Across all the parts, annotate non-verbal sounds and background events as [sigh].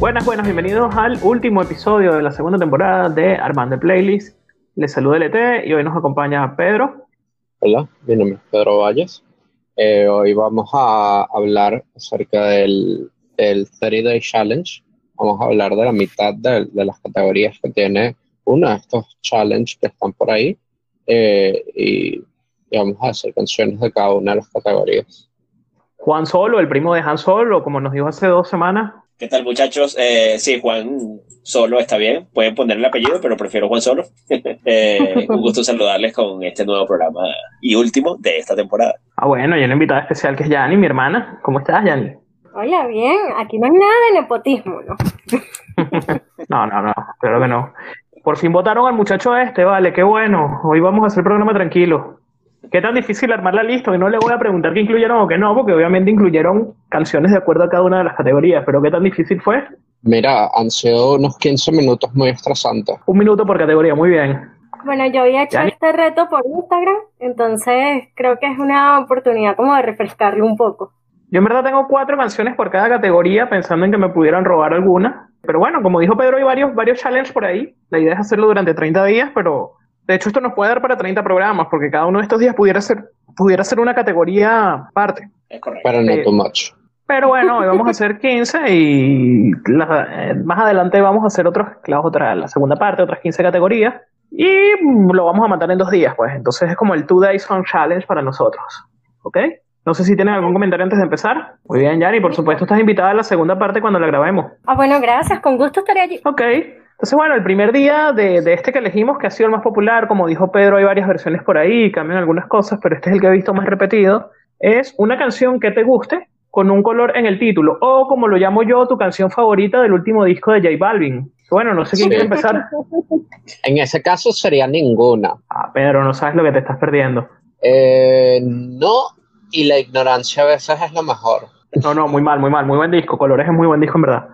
Buenas, buenas, bienvenidos al último episodio de la segunda temporada de Armando Playlist. Les saluda LT y hoy nos acompaña Pedro. Hola, mi nombre es Pedro Valles. Eh, hoy vamos a hablar acerca del, del 30 Day Challenge. Vamos a hablar de la mitad de, de las categorías que tiene uno de estos challenges que están por ahí. Eh, y, y vamos a hacer canciones de cada una de las categorías. Juan Solo, el primo de Han Solo, como nos dijo hace dos semanas. ¿Qué tal, muchachos? Eh, sí, Juan Solo está bien. Pueden poner el apellido, pero prefiero Juan Solo. [laughs] eh, un gusto saludarles con este nuevo programa y último de esta temporada. Ah, bueno, y una invitada especial que es Yani, mi hermana. ¿Cómo estás, Yani? Hola, bien. Aquí no hay nada de nepotismo, ¿no? [laughs] no, no, no, claro que no. Por fin votaron al muchacho este, vale, qué bueno. Hoy vamos a hacer programa tranquilo. ¿Qué tan difícil armar la lista? Y no le voy a preguntar qué incluyeron o qué no, porque obviamente incluyeron canciones de acuerdo a cada una de las categorías, pero ¿qué tan difícil fue? Mira, han sido unos 15 minutos muy estresantes. Un minuto por categoría, muy bien. Bueno, yo había hecho este reto por Instagram, entonces creo que es una oportunidad como de refrescarlo un poco. Yo en verdad tengo cuatro canciones por cada categoría, pensando en que me pudieran robar alguna. Pero bueno, como dijo Pedro, hay varios, varios challenges por ahí. La idea es hacerlo durante 30 días, pero de hecho esto nos puede dar para 30 programas, porque cada uno de estos días pudiera ser, pudiera ser una categoría aparte. Es correcto. Pero no Sí. too much. Pero bueno, hoy vamos a hacer 15 y la- eh, más adelante vamos a hacer otros, la, otra, la segunda parte, otras 15 categorías. Y lo vamos a matar en dos días, pues. Entonces es como el Two Days Song Challenge para nosotros. ¿Ok? No sé si tienen algún comentario antes de empezar. Muy bien, Yani, por supuesto estás invitada a la segunda parte cuando la grabemos. Ah, bueno, gracias, con gusto estaré allí. Ok. Entonces, bueno, el primer día de, de este que elegimos, que ha sido el más popular, como dijo Pedro, hay varias versiones por ahí, cambian algunas cosas, pero este es el que he visto más repetido, es una canción que te guste con un color en el título, o como lo llamo yo, tu canción favorita del último disco de J Balvin. Bueno, no sé quién Sí. quiere empezar. [laughs] En ese caso sería ninguna. Ah, Pedro, no sabes lo que te estás perdiendo. Eh, no, y la ignorancia a veces es lo mejor. No, no, muy mal, muy mal, muy buen disco. Colores es muy buen disco, en verdad.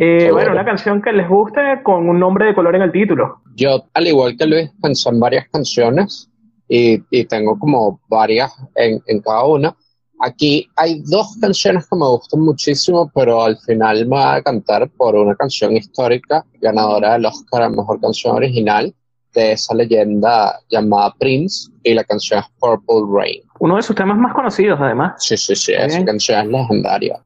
Eh, bueno, una canción que les guste con un nombre de color en el título. Yo, al igual que Luis, pensé en varias canciones y, y tengo como varias en, en cada una. Aquí hay dos canciones que me gustan muchísimo, pero al final me voy a cantar por una canción histórica ganadora del Oscar a Mejor Canción Original de esa leyenda llamada Prince y la canción es Purple Rain. Uno de sus temas más conocidos, además. Sí, sí, sí, Muy esa bien. canción es legendaria.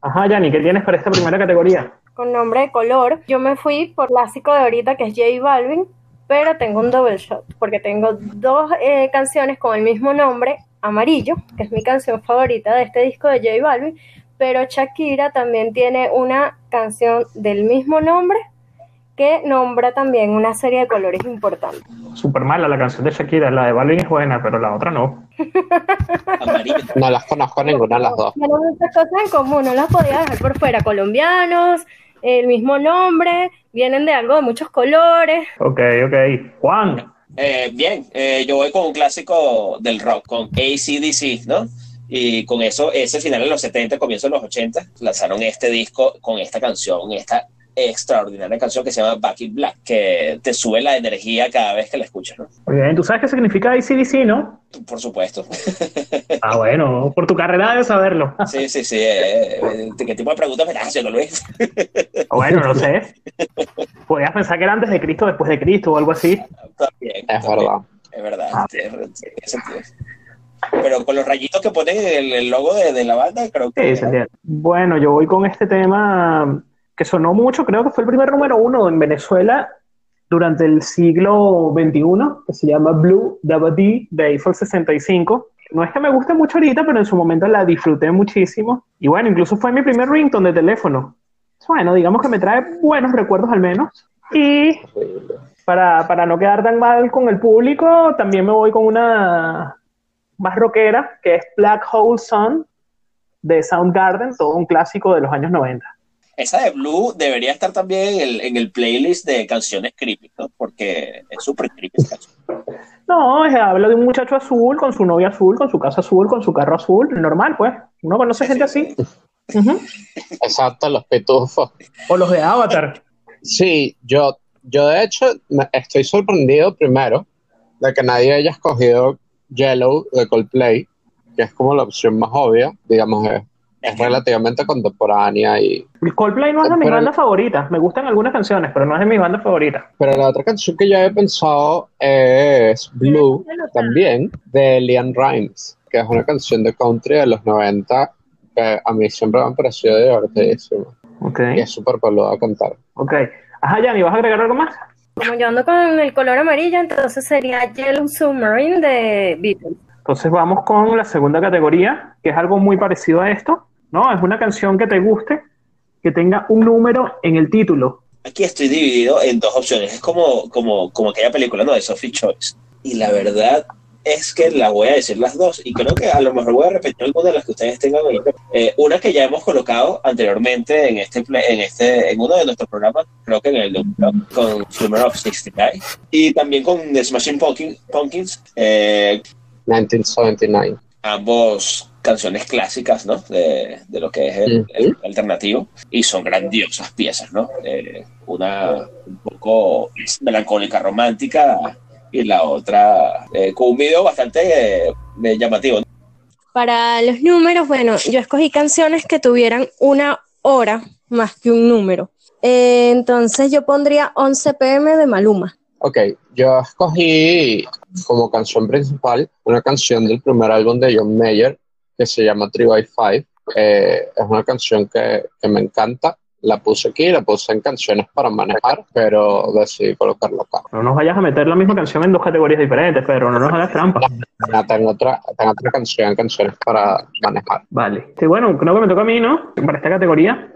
Ajá, Yanni, ¿qué tienes para esta primera categoría? Con nombre de color, yo me fui por clásico de ahorita que es J Balvin, pero tengo un double shot, porque tengo dos eh, canciones con el mismo nombre, Amarillo, que es mi canción favorita de este disco de J Balvin, pero Shakira también tiene una canción del mismo nombre que nombra también una serie de colores importantes. Súper mala la canción de Shakira, la de Balvin es buena, pero la otra no. [laughs] No las conozco ninguna de las dos. Tienen muchas cosas en común, no las podía dejar por fuera. Colombianos, el mismo nombre, vienen de algo de muchos colores. Ok, ok. Juan, Eh, bien, eh, yo voy con un clásico del rock, con ACDC, ¿no? Y con eso, ese final de los 70, comienzo de los 80, lanzaron este disco con esta canción, esta extraordinaria canción que se llama Back in Black, que te sube la energía cada vez que la escuchas, ¿no? muy bien. ¿Tú sabes qué significa ACDC, no? Por supuesto. [laughs] Ah, bueno, por tu carrera debes saberlo. Sí, sí, sí. eh, eh, ¿Qué tipo de preguntas me estás haciendo, Luis? [laughs] Bueno, no sé. Podías pensar que era antes de Cristo, después de Cristo o algo así. También, Es también. verdad. Es verdad, Ah. sentido. Pero con los rayitos que el, el logo de, de la banda, creo que. Sí, se entiende. Bueno, yo voy con este tema que sonó mucho, creo que fue el primer número uno en Venezuela durante el siglo XXI, que se llama Blue Dabadi de Eiffel 65. No es que me guste mucho ahorita, pero en su momento la disfruté muchísimo. Y bueno, incluso fue mi primer ringtone de teléfono. Bueno, digamos que me trae buenos recuerdos al menos. Y para, para no quedar tan mal con el público, también me voy con una más rockera, que es Black Hole Sun de Soundgarden, todo un clásico de los años 90. Esa de Blue debería estar también en el, en el playlist de canciones creepy, ¿no? Porque es súper creepy esa canción. No, es- habla de un muchacho azul, con su novia azul, con su casa azul, con su carro azul, normal, pues. Uno conoce gente así. Exacto, los pitufos. O los de Avatar. Sí, yo, yo de hecho me- estoy sorprendido primero de que nadie haya escogido Yellow de Coldplay, que es como la opción más obvia, digamos, es es relativamente contemporánea y El Coldplay no es de mis Pero- bandas favoritas. Me gustan algunas canciones, pero no es de mis bandas favoritas. pero la otra canción que yo había pensado es Blue también de Leanne Rimes que es una canción de country de los 90 que a mí siempre me ha parecido divertidísima Ok. y es súper peluda a cantar Ok. Ajá, Yanni, ¿vas a agregar algo más? Como yo ando con el color amarillo, entonces sería Yellow Submarine de Beatles. Entonces vamos con la segunda categoría, que es algo muy parecido a esto, ¿no? Es una canción que te guste, que tenga un número en el título. Aquí estoy dividido en dos opciones. Es como, como, como aquella película, ¿no? De Sophie Choice. Y la verdad es que las voy a decir las dos. Y creo que a lo mejor voy a repetir alguna de las que ustedes tengan. Eh, una que ya hemos colocado anteriormente en este, en este en uno de nuestros programas, creo que en el de- con of 69. Y también con The Smashing Pumpkin- Pumpkins. eh, 1979 ambos canciones clásicas, ¿no? De, de lo que es el, el alternativo y son grandiosas piezas, ¿no? Eh, una un poco melancólica, romántica y la otra eh, con un video bastante eh, llamativo. Para los números, bueno, yo escogí canciones que tuvieran una hora más que un número. Eh, entonces yo pondría 11 pm de Maluma. Ok, yo escogí como canción principal una canción del primer álbum de John Mayer que se llama 3x5. Eh, es una canción que, que me encanta. La puse aquí, la puse en canciones para manejar, pero decidí colocarla acá. No nos vayas a meter la misma canción en dos categorías diferentes, pero no nos hagas trampa. Ya tengo otra, tengo otra canción, canciones para manejar. Vale. Sí, bueno, creo que me toca a mí, ¿no? Para esta categoría.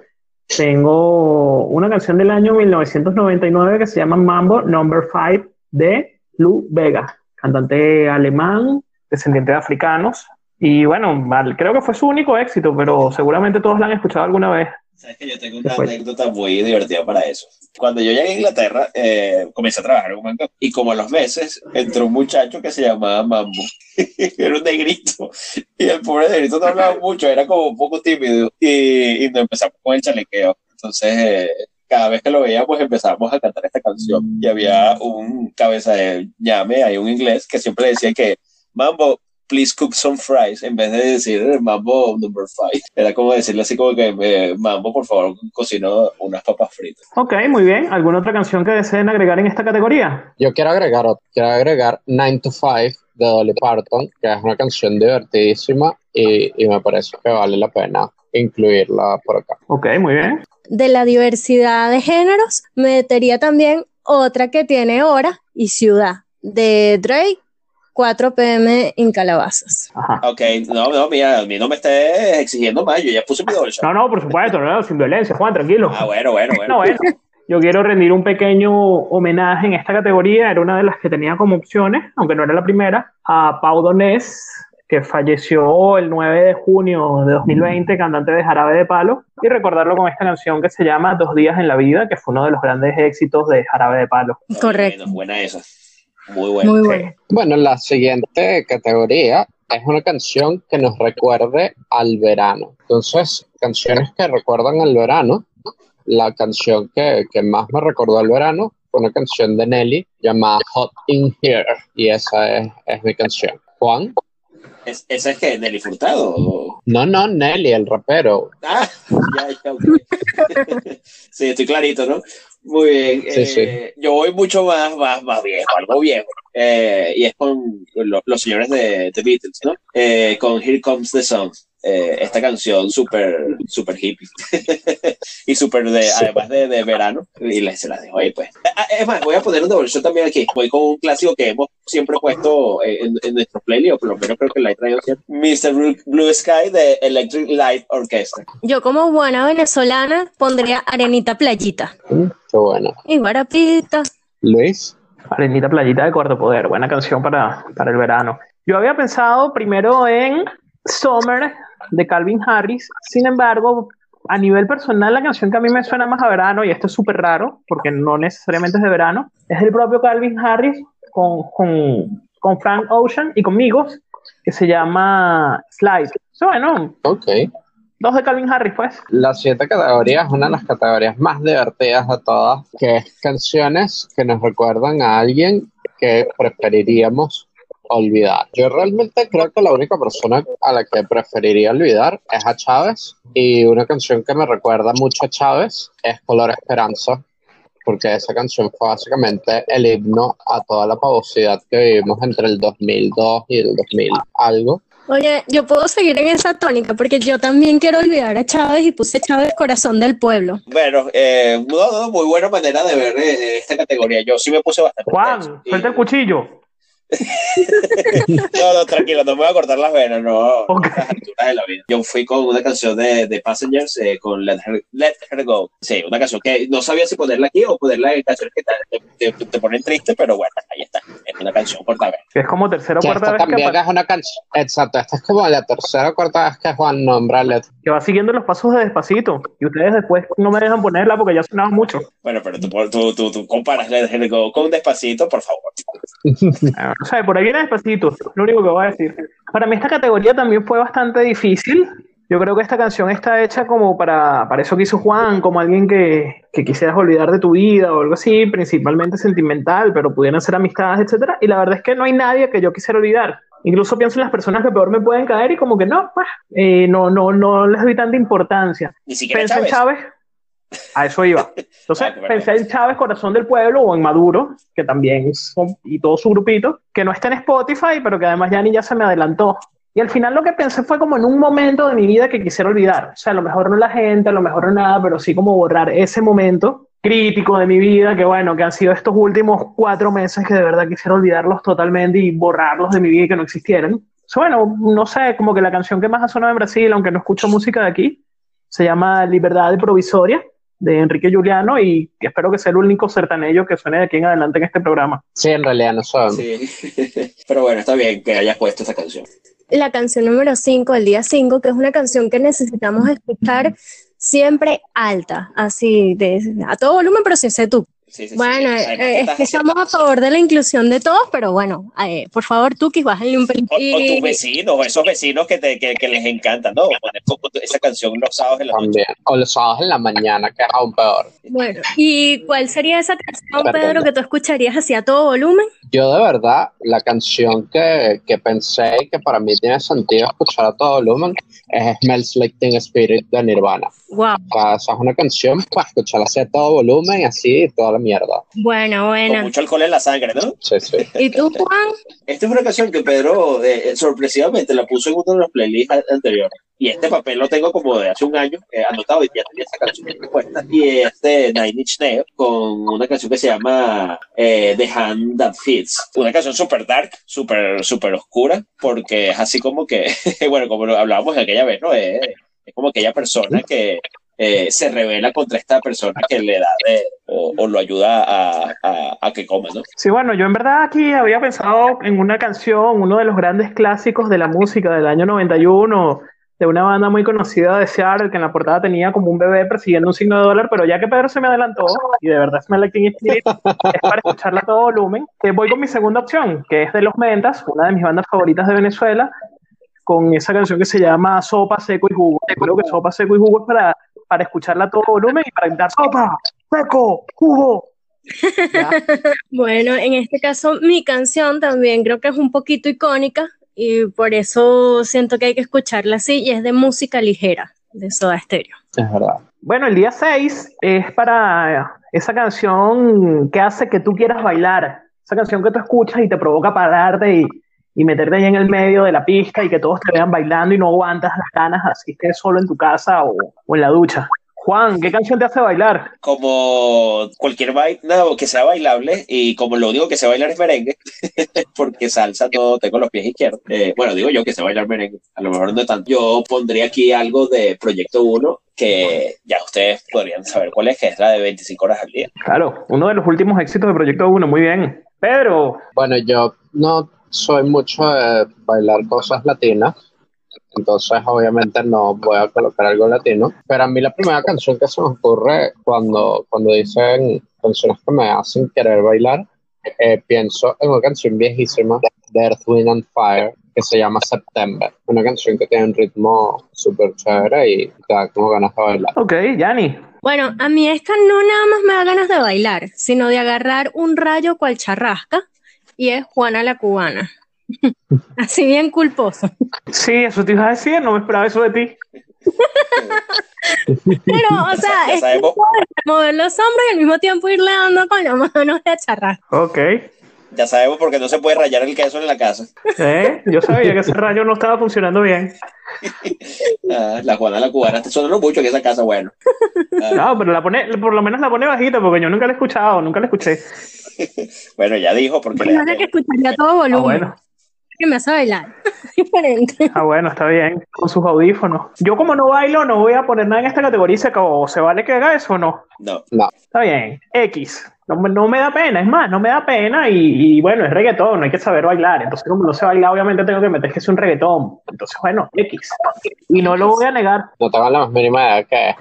Tengo una canción del año 1999 que se llama Mambo Number 5 de Lou Vega, cantante alemán, descendiente de africanos. Y bueno, creo que fue su único éxito, pero seguramente todos la han escuchado alguna vez. Sabes que yo tengo ¿Qué una fue? anécdota muy divertida para eso. Cuando yo llegué a Inglaterra, eh, comencé a trabajar en un banco y como a los meses entró un muchacho que se llamaba Mambo. [laughs] era un negrito. Y el pobre negrito no hablaba mucho, era como un poco tímido. Y, y nos empezamos con el chalequeo. Entonces, eh, cada vez que lo veíamos empezamos a cantar esta canción. Y había un cabeza de llame, hay un inglés, que siempre decía que Mambo, please cook some fries, en vez de decir eh, Mambo number five. Era como decirle así como que eh, Mambo, por favor, cocino unas papas fritas. Ok, muy bien. ¿Alguna otra canción que deseen agregar en esta categoría? Yo quiero agregar, otra, quiero agregar 9 to 5 de Dolly Parton, que es una canción divertidísima y, y me parece que vale la pena incluirla por acá. Ok, muy bien. De la diversidad de géneros, metería también otra que tiene hora y ciudad, de Drake, 4 pm en Calabazas. Ajá. Ok, no, no, mira, a mí no me estés exigiendo más, yo ya puse mi doble shot. No, no, por supuesto, no, sin violencia, Juan, tranquilo. Ah, bueno, bueno, bueno. No, bueno, yo quiero rendir un pequeño homenaje en esta categoría. Era una de las que tenía como opciones, aunque no era la primera, a Pau Donés, que falleció el 9 de junio de 2020, cantante de Jarabe de Palo, y recordarlo con esta canción que se llama Dos días en la vida, que fue uno de los grandes éxitos de Jarabe de Palo. Correcto. Bueno, buena esa. Muy buena. Muy bueno. Bueno, la siguiente categoría es una canción que nos recuerde al verano. Entonces, canciones que recuerdan al verano. La canción que, que más me recordó al verano fue una canción de Nelly llamada Hot in Here. Y esa es, es mi canción. Juan. Es- ¿Esa es que Nelly Furtado? o- No, no, Nelly, el rapero. Ah, ya, ya, ok. [laughs] sí, estoy clarito, ¿no? Muy bien. Sí, eh, sí. Yo voy mucho más, más, más viejo, algo viejo. Eh, y es con lo- los señores de The Beatles, ¿no? Eh, con Here Comes the Sun. Eh, esta canción súper super hippie [laughs] y súper de Sí. además de, de verano y les, se las dejo ahí pues Ah, es más voy a poner un shot también aquí voy con un clásico que hemos siempre puesto eh, en, en nuestro playlist o por lo menos creo que la he traído siempre Mr. Blue, Blue Sky de Electric Light Orchestra Yo como buena venezolana pondría Arenita Playita Mm, qué bueno. y Guarapita. Luis. Arenita Playita de Cuarto Poder, buena canción para, para el verano. Yo había pensado primero en Summer de Calvin Harris, sin embargo, a nivel personal, la canción que a mí me suena más a verano, y esto es súper raro, porque no necesariamente es de verano, es el propio Calvin Harris con, con, con Frank Ocean y conmigo, que se llama Slide. So, bueno, Ok. dos de Calvin Harris, pues. La siguiente categoría es una de las categorías más divertidas de todas, que es canciones que nos recuerdan a alguien que preferiríamos olvidar. Yo realmente creo que la única persona a la que preferiría olvidar es a Chávez y una canción que me recuerda mucho a Chávez es Color Esperanza porque esa canción fue básicamente el himno a toda la pavosidad que vivimos entre el 2002 y el 2000 algo. Oye, yo puedo seguir en esa tónica porque yo también quiero olvidar a Chávez y puse Chávez corazón del pueblo. Bueno, eh, muy buena manera de ver eh, esta categoría. Yo sí me puse bastante. Juan, suelta el cuchillo. No, no, tranquilo, no me voy a cortar las venas, no. de la vida. Yo fui con una canción de, de Passengers eh, con Let Her, Go. Sí, una canción que no sabía si ponerla aquí o ponerla en canciones que te, te, te, ponen triste, pero bueno, ahí está. Es una canción corta vez. Es como tercera o cuarta vez. También es una canción. Exacto, esta es como la tercera o cuarta vez que Juan nombra Let. Que va siguiendo los pasos de despacito. Y ustedes después no me dejan ponerla porque ya sonaba mucho. Bueno, pero tú, tú, tú, tú comparas con despacito, por favor. [laughs] Ah, o sea, por ahí viene despacito, lo único que voy a decir. Para mí esta categoría también fue bastante difícil. Yo creo que esta canción está hecha como para, para eso que hizo Juan, como alguien que, que quisieras olvidar de tu vida o algo así, principalmente sentimental, pero pudieran ser amistades, etcétera. Y la verdad es que no hay nadie que yo quisiera olvidar. Incluso pienso en las personas que peor me pueden caer y como que no, pues, eh, no, no, no les doy tanta importancia. Ni siquiera Chávez. Chávez a eso iba. Entonces [laughs] ah, pensé en Chávez, Corazón del Pueblo, o en Maduro, que también son, y todo su grupito, que no está en Spotify, pero que además ya ni ya se me adelantó. Y al final lo que pensé fue como en un momento de mi vida que quisiera olvidar. O sea, a lo mejor no la gente, a lo mejor no nada, pero sí como borrar ese momento crítico de mi vida, que bueno, que han sido estos últimos cuatro meses que de verdad quisiera olvidarlos totalmente y borrarlos de mi vida y que no existieran. bueno, no sé, como que la canción que más ha sonado en Brasil, aunque no escucho música de aquí, se llama Libertad Provisoria de Enrique Juliano y espero que sea el único sertanello que suene de aquí en adelante en este programa. Sí, en realidad no son. Sí. [laughs] Pero bueno, está bien que hayas puesto esa canción. La canción número 5, el día 5, que es una canción que necesitamos escuchar siempre alta, así de a todo volumen, pero sin ser tú bueno, eh, es que estamos a favor de la inclusión de todos, pero bueno, eh, por favor, tú que bájale un pelín. O, tus vecinos, esos vecinos que, te, que, que, les encanta, ¿no? Poner esa canción los sábados en la También. O los sábados en la mañana, que es aún peor. Bueno, ¿y cuál sería esa canción, Pedro, que tú escucharías así a todo volumen? Yo de verdad, la canción que, que pensé que para mí tiene sentido escuchar a todo volumen es Smells Like Teen Spirit de Nirvana. Wow. O sea, es una canción para escucharla así a todo volumen y así toda la mierda. Bueno, bueno. Con mucho alcohol en la sangre, ¿no? Sí, sí. ¿Y tú, Juan? Esta es una canción que Pedro eh, sorpresivamente la puso en uno de los playlists anteriores. Y este papel lo tengo como de hace un año eh, anotado y ya tenía esa canción puesta. Y este Nine Inch Nails con una canción que se llama eh, The Hand That Fits. Una canción súper dark, súper super oscura, porque es así como que, [laughs] bueno, como hablábamos aquella vez, ¿no? es como aquella persona que eh, se revela contra esta persona que le da o, lo ayuda a, a, que coma, ¿no? Sí, bueno, yo en verdad aquí había pensado en una canción, uno de los grandes clásicos de la música del año 91, de una banda muy conocida de Seattle que en la portada tenía como un bebé persiguiendo un signo de dólar, pero ya que Pedro se me adelantó y de verdad me like es para escucharla a todo volumen, voy con mi segunda opción, que es de Los Mentas, una de mis bandas favoritas de Venezuela, con esa canción que se llama Sopa, Seco y Jugo. Creo que Sopa, Seco y Jugo es para, para escucharla a todo volumen y para gritar Sopa, Seco, Jugo. [laughs] bueno, en este caso mi canción también creo que es un poquito icónica y por eso siento que hay que escucharla así y es de música ligera, de Soda Stereo. Es verdad. Bueno, el día 6 es para esa canción que hace que tú quieras bailar, esa canción que tú escuchas y te provoca pararte y, y meterte ahí en el medio de la pista y que todos te vean bailando y no aguantas las ganas así que solo en tu casa o, o en la ducha. Juan, ¿qué canción te hace bailar? Como cualquier baile que sea bailable y como lo único que sé bailar es merengue, [laughs] porque salsa no tengo los pies izquierdos. Eh, bueno, digo yo que sé bailar merengue, a lo mejor no tanto. Yo pondría aquí algo de Proyecto 1 que ya ustedes podrían saber cuál es, que es la de 25 horas al día. Claro, uno de los últimos éxitos de Proyecto 1, muy bien. Pedro. Bueno, yo no soy mucho de bailar cosas latinas entonces obviamente no voy a colocar algo latino, pero a mí la primera canción que se me ocurre cuando, cuando dicen canciones que me hacen querer bailar, eh, pienso en una canción viejísima de Earth, Wind and Fire que se llama September, una canción que tiene un ritmo súper chévere y te da como ganas de bailar. Ok, Yanni. Bueno, a mí esta no nada más me da ganas de bailar, sino de agarrar un rayo cual charrasca y es Juana la Cubana [laughs] Así bien culposo. Sí, eso te iba a decir, no me esperaba eso de ti. Pero, o sea, [laughs] es mover los hombros y al mismo tiempo irle dando con las manos de acharrar. Ok. Ya sabemos por qué no se puede rayar el queso en la casa. Eh, Yo sabía que ese rayo no estaba funcionando bien. [laughs] Ah, la Juana la cubana está sonando mucho en esa casa, bueno. Ah, No, pero la pone, por lo menos la pone bajita porque yo nunca la he escuchado, nunca la escuché. [laughs] bueno, ya dijo, porque Primero que escucharía a todo volumen. Ah, bueno. Que me hace bailar. [laughs] Diferente. Ah, bueno, está bien. Con sus audífonos. Yo como no bailo, no voy a poner nada en esta categoría y se acabó. ¿Se vale que haga eso o no? No. Está bien. X. No, me- no me da pena, es más, no me da pena y, y bueno, es reggaetón, no hay que saber bailar. Entonces, como no sé bailar, obviamente tengo que meter que es un reggaetón. Entonces, bueno, X. Y no lo voy a negar. No tengo la más mínima idea es.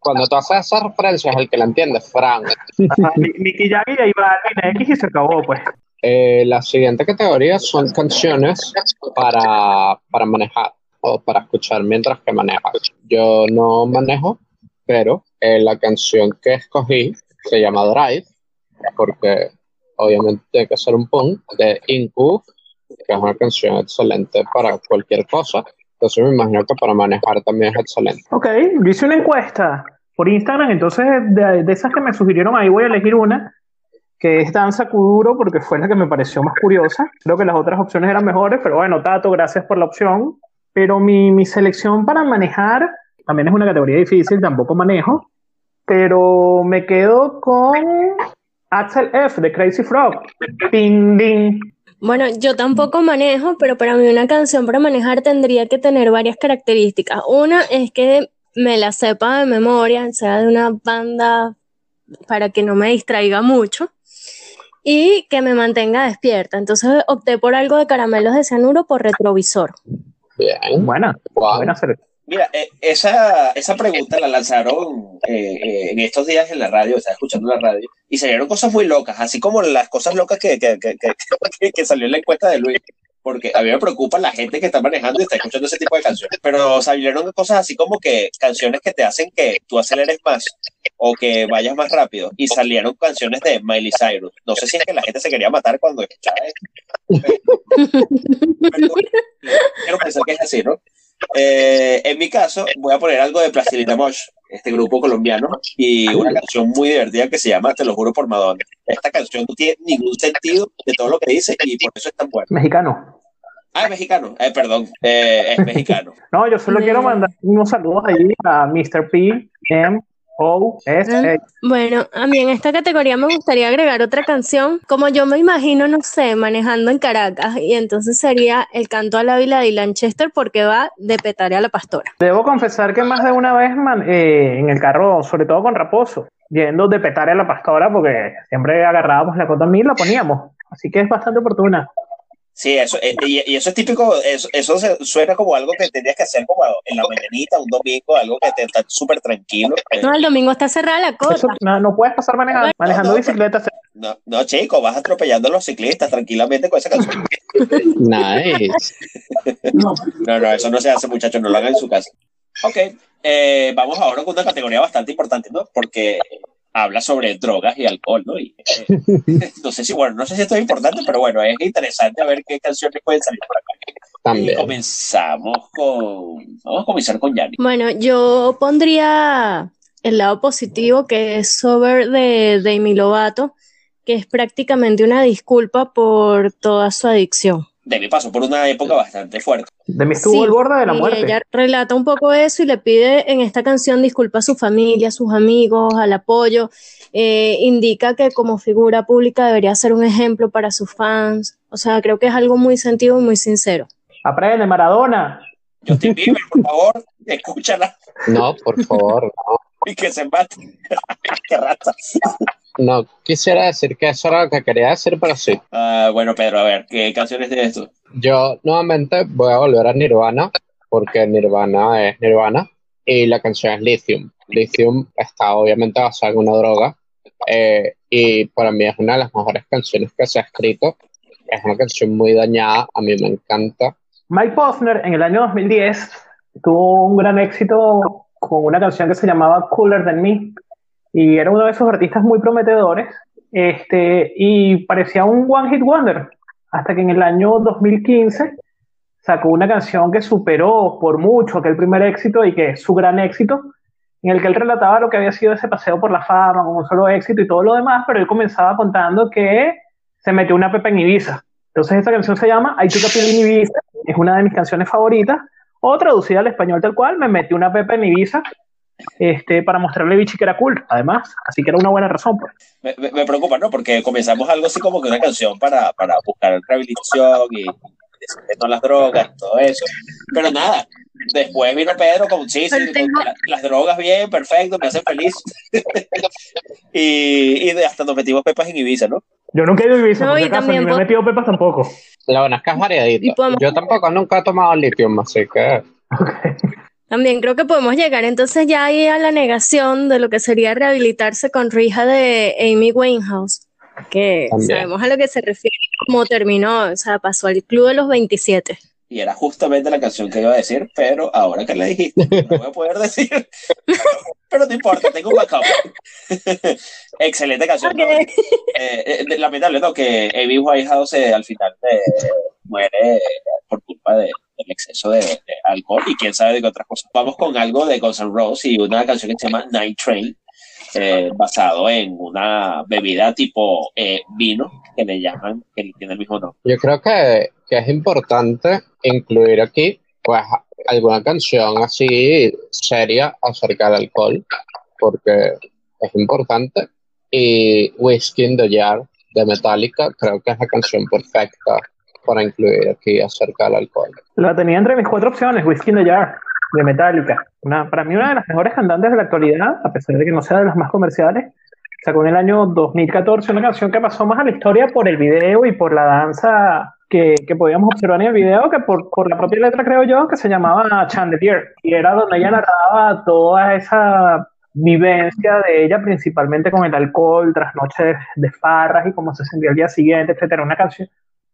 Cuando tú haces esas referencias, el que la entiende es Frank. Ajá, Ni- Nicky Jam y J Balvin X y se acabó, pues. Eh, la siguiente categoría son canciones para, para manejar o para escuchar mientras que manejas. Yo no manejo, pero eh, la canción que escogí se llama Drive, porque obviamente tiene que ser un punk de Incubus, que es una canción excelente para cualquier cosa. Entonces me imagino que para manejar también es excelente. Ok, yo hice una encuesta por Instagram, entonces de, de esas que me sugirieron ahí voy a elegir una, que es Danza Kuduro, porque fue la que me pareció más curiosa. Creo que las otras opciones eran mejores, pero bueno, Tato, gracias por la opción. Pero mi, mi selección para manejar también es una categoría difícil, tampoco manejo, pero me quedo con Axel F de Crazy Frog. Ding, ding. Bueno, yo tampoco manejo, pero para mí una canción para manejar tendría que tener varias características. Una es que me la sepa de memoria, sea de una banda para que no me distraiga mucho y que me mantenga despierta. Entonces opté por algo de caramelos de cianuro por retrovisor. Bien. Buena, Wow. buena. Mira, eh, esa, esa pregunta la lanzaron eh, eh, en estos días en la radio, estaba escuchando la radio, y salieron cosas muy locas, así como las cosas locas que, que, que, que, que- [laughs] que salió en la encuesta de Luis. Porque a mí me preocupa la gente que está manejando y está escuchando ese tipo de canciones. Pero salieron cosas así como que canciones que te hacen que tú aceleres más o que vayas más rápido. Y salieron canciones de Miley Cyrus. No sé si es que la gente se quería matar cuando escuchaba esto. Quiero pensar que es así, ¿no? Eh, en mi caso, voy a poner algo de Plastilina Mosh, este grupo colombiano, y una canción muy divertida que se llama Te lo juro por Madonna. Esta canción no tiene ningún sentido de todo lo que dice y por eso es tan buena. Mexicano. Ah, es mexicano, eh, perdón, eh, es mexicano. [laughs] No, yo solo quiero mandar unos saludos ahí a Mr. P, M, Ah. Bueno, a mí en esta categoría me gustaría agregar otra canción, como yo me imagino, no sé, manejando en Caracas, y entonces sería El canto a la vila de Lanchester porque va de petare a la pastora. Debo confesar que más de una vez man- eh, en el carro, sobre todo con Raposo, yendo de petare a la pastora, porque siempre agarrábamos la cota mil y la poníamos. Así que es bastante oportuna. Sí, eso, eh, y, y eso es típico, eso, eso se- suena como algo que tendrías que hacer como en la mañanita, un domingo, algo que te está súper tranquilo. No, el domingo está cerrada la Eso cota. no, no puedes pasar manejando, manejando no, bicicleta. No, no, chico, vas atropellando a los ciclistas tranquilamente con esa canción. Nice. No, no, eso no se hace, muchachos, no lo hagan en su casa. Ok, eh, vamos ahora con una categoría bastante importante, ¿no? Porque habla sobre drogas y alcohol, ¿no? Y, eh, [laughs] no sé si, bueno, no sé si esto es importante, pero bueno, es interesante a ver qué canciones pueden salir por acá. Y También. comenzamos con, vamos a comenzar con Yanni. Bueno, yo pondría el lado positivo que es Sober de Demi Lovato, que es prácticamente una disculpa por toda su adicción. Demi pasó por una época bastante fuerte. De mí estuvo Sí, el borde de la muerte. ella relata un poco eso y le pide en esta canción disculpas a su familia, a sus amigos, al apoyo. Eh, indica que como figura pública debería ser un ejemplo para sus fans. O sea, creo que es algo muy sentido y muy sincero. Aprende, Maradona. Justin Bieber, por favor, escúchala No, por favor, no. y que se mate. [laughs] Qué rata. No quisiera decir que eso era lo que quería decir, pero sí. Ah, bueno, Pedro, a ver, ¿qué canciones de esto? Yo nuevamente voy a volver a Nirvana, porque Nirvana es Nirvana, y la canción es Lithium. Lithium está obviamente basada en una droga, eh, y para mí es una de las mejores canciones que se ha escrito. Es una canción muy dañada, a mí me encanta. Mike Posner en el año 2010 tuvo un gran éxito con una canción que se llamaba Cooler Than Me y era uno de esos artistas muy prometedores este, y parecía un One Hit Wonder. hasta que en el año 2015 sacó una canción que superó por mucho aquel primer éxito y que es su gran éxito, en el que él relataba lo que había sido ese paseo por la fama con un solo éxito y todo lo demás, pero él comenzaba contando que se metió una pepa en Ibiza. Entonces esa canción se llama I Took a Pill in Ibiza, es una de mis canciones favoritas, o traducida al español tal cual, me metí una pepa en Ibiza este, para mostrarle a Vichy que era cool, además, así que era una buena razón. Pues. Me, me, preocupa, ¿no? Porque comenzamos algo así como que una canción para, para buscar rehabilitación y no las drogas y todo eso, pero nada, después vino Pedro con sí, sí las drogas bien, perfecto, me hacen feliz. [laughs] y, y hasta nos metimos pepas en Ibiza, ¿no? Yo nunca he ido a Ibiza, no, acaso, ni me he metido pepas tampoco. La buena es que es variadita. Yo tampoco nunca he tomado litio, así que... [laughs] También creo que podemos llegar entonces ya ahí a la negación de lo que sería rehabilitarse con Rija de Amy Winehouse, que sabemos a lo que se refiere, cómo terminó, o sea, pasó al club de los 27. Y era justamente la canción que iba a decir, pero ahora que le dijiste, no voy a poder decir. [laughs] pero no importa, tengo un backup. [laughs] Excelente canción. Eh, eh, lamentable, ¿no? Que Amy Winehouse eh, al final muere por culpa de, exceso de, alcohol y quién sabe de qué otras cosas. Vamos con algo de Guns N' Roses y una canción que se llama Night Train, eh, basado en una bebida tipo eh, vino que le llaman, que tiene el mismo nombre. Yo creo que, que es importante incluir aquí pues alguna canción así seria acerca del alcohol, porque es importante. Y Whiskey in the Jar de Metallica creo que es la canción perfecta para incluir aquí acerca del alcohol. La tenía entre mis cuatro opciones, Whiskey in the Jar, de Metallica. Una, para mí una de las mejores cantantes de la actualidad, a pesar de que no sea de las más comerciales. Sacó en el año 2014 una canción que pasó más a la historia por el video y por la danza que, que podíamos observar en el video que por, por, la propia letra, creo yo, que se llamaba Chandelier. Y era donde ella narraba toda esa vivencia de ella, principalmente con el alcohol, tras noches de farras y cómo se sentía el día siguiente, etcétera. Una canción,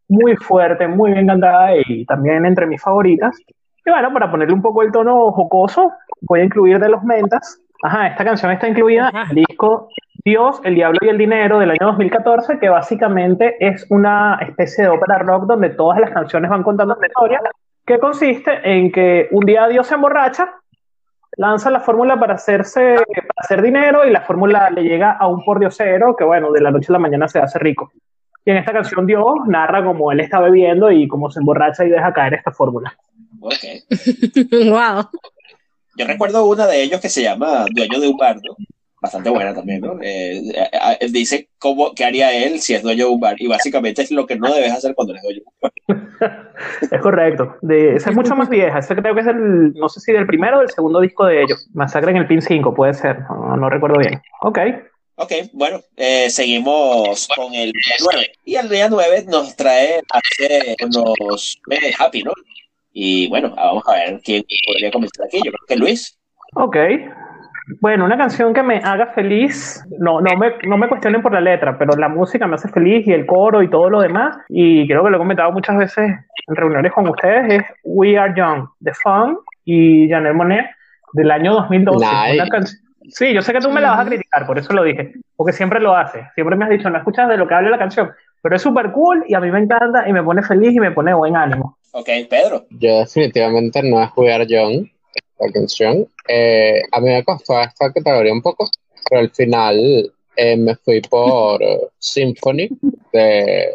muy fuerte, muy bien cantada y también entre mis favoritas. Y bueno, para ponerle un poco el tono jocoso, voy a incluir de los mentas. Ajá, esta canción está incluida en el disco Dios, el Diablo y el Dinero del año 2014, que básicamente es una especie de ópera rock donde todas las canciones van contando una historia, que consiste en que un día Dios se emborracha, lanza la fórmula para hacerse para hacer dinero y la fórmula le llega a un pordiosero que bueno, de la noche a la mañana se hace rico. Y en esta canción Dios narra cómo él está bebiendo y cómo se emborracha y deja caer esta fórmula. Ok. [laughs] wow. Yo recuerdo una de ellos que se llama Dueño de un bardo. Bastante buena también, ¿no? Eh, eh, eh, dice cómo, qué haría él si es dueño de un bar. Y básicamente es lo que no debes hacer cuando eres dueño de un bar. [laughs] es correcto. De, esa es mucho más vieja. Ese creo que es el, no sé si del primero o del segundo disco de ellos. Masacre en el PIN 5, puede ser. No, no recuerdo bien. Ok. Ok, bueno, eh, seguimos con el día 9. Y el día 9 nos trae hace unos meses Happy, ¿no? Y bueno, vamos a ver quién podría comenzar aquí. Yo creo que Luis. Ok. Bueno, una canción que me haga feliz, no, no, me, no me cuestionen por la letra, pero la música me hace feliz y el coro y todo lo demás, y creo que lo he comentado muchas veces en reuniones con ustedes, es We Are Young, de Fun y Janelle Monet, del año 2012. Una canción Sí, yo sé que tú me la vas a criticar, por eso lo dije, porque siempre lo haces, siempre me has dicho, no escuchas de lo que habla la canción, pero es súper cool y a mí me encanta y me pone feliz y me pone buen ánimo. Ok, Pedro. Yo definitivamente no es jugar Young, la canción. Eh, a mí me costó esta categoría un poco, pero al final eh, me fui por Symphony de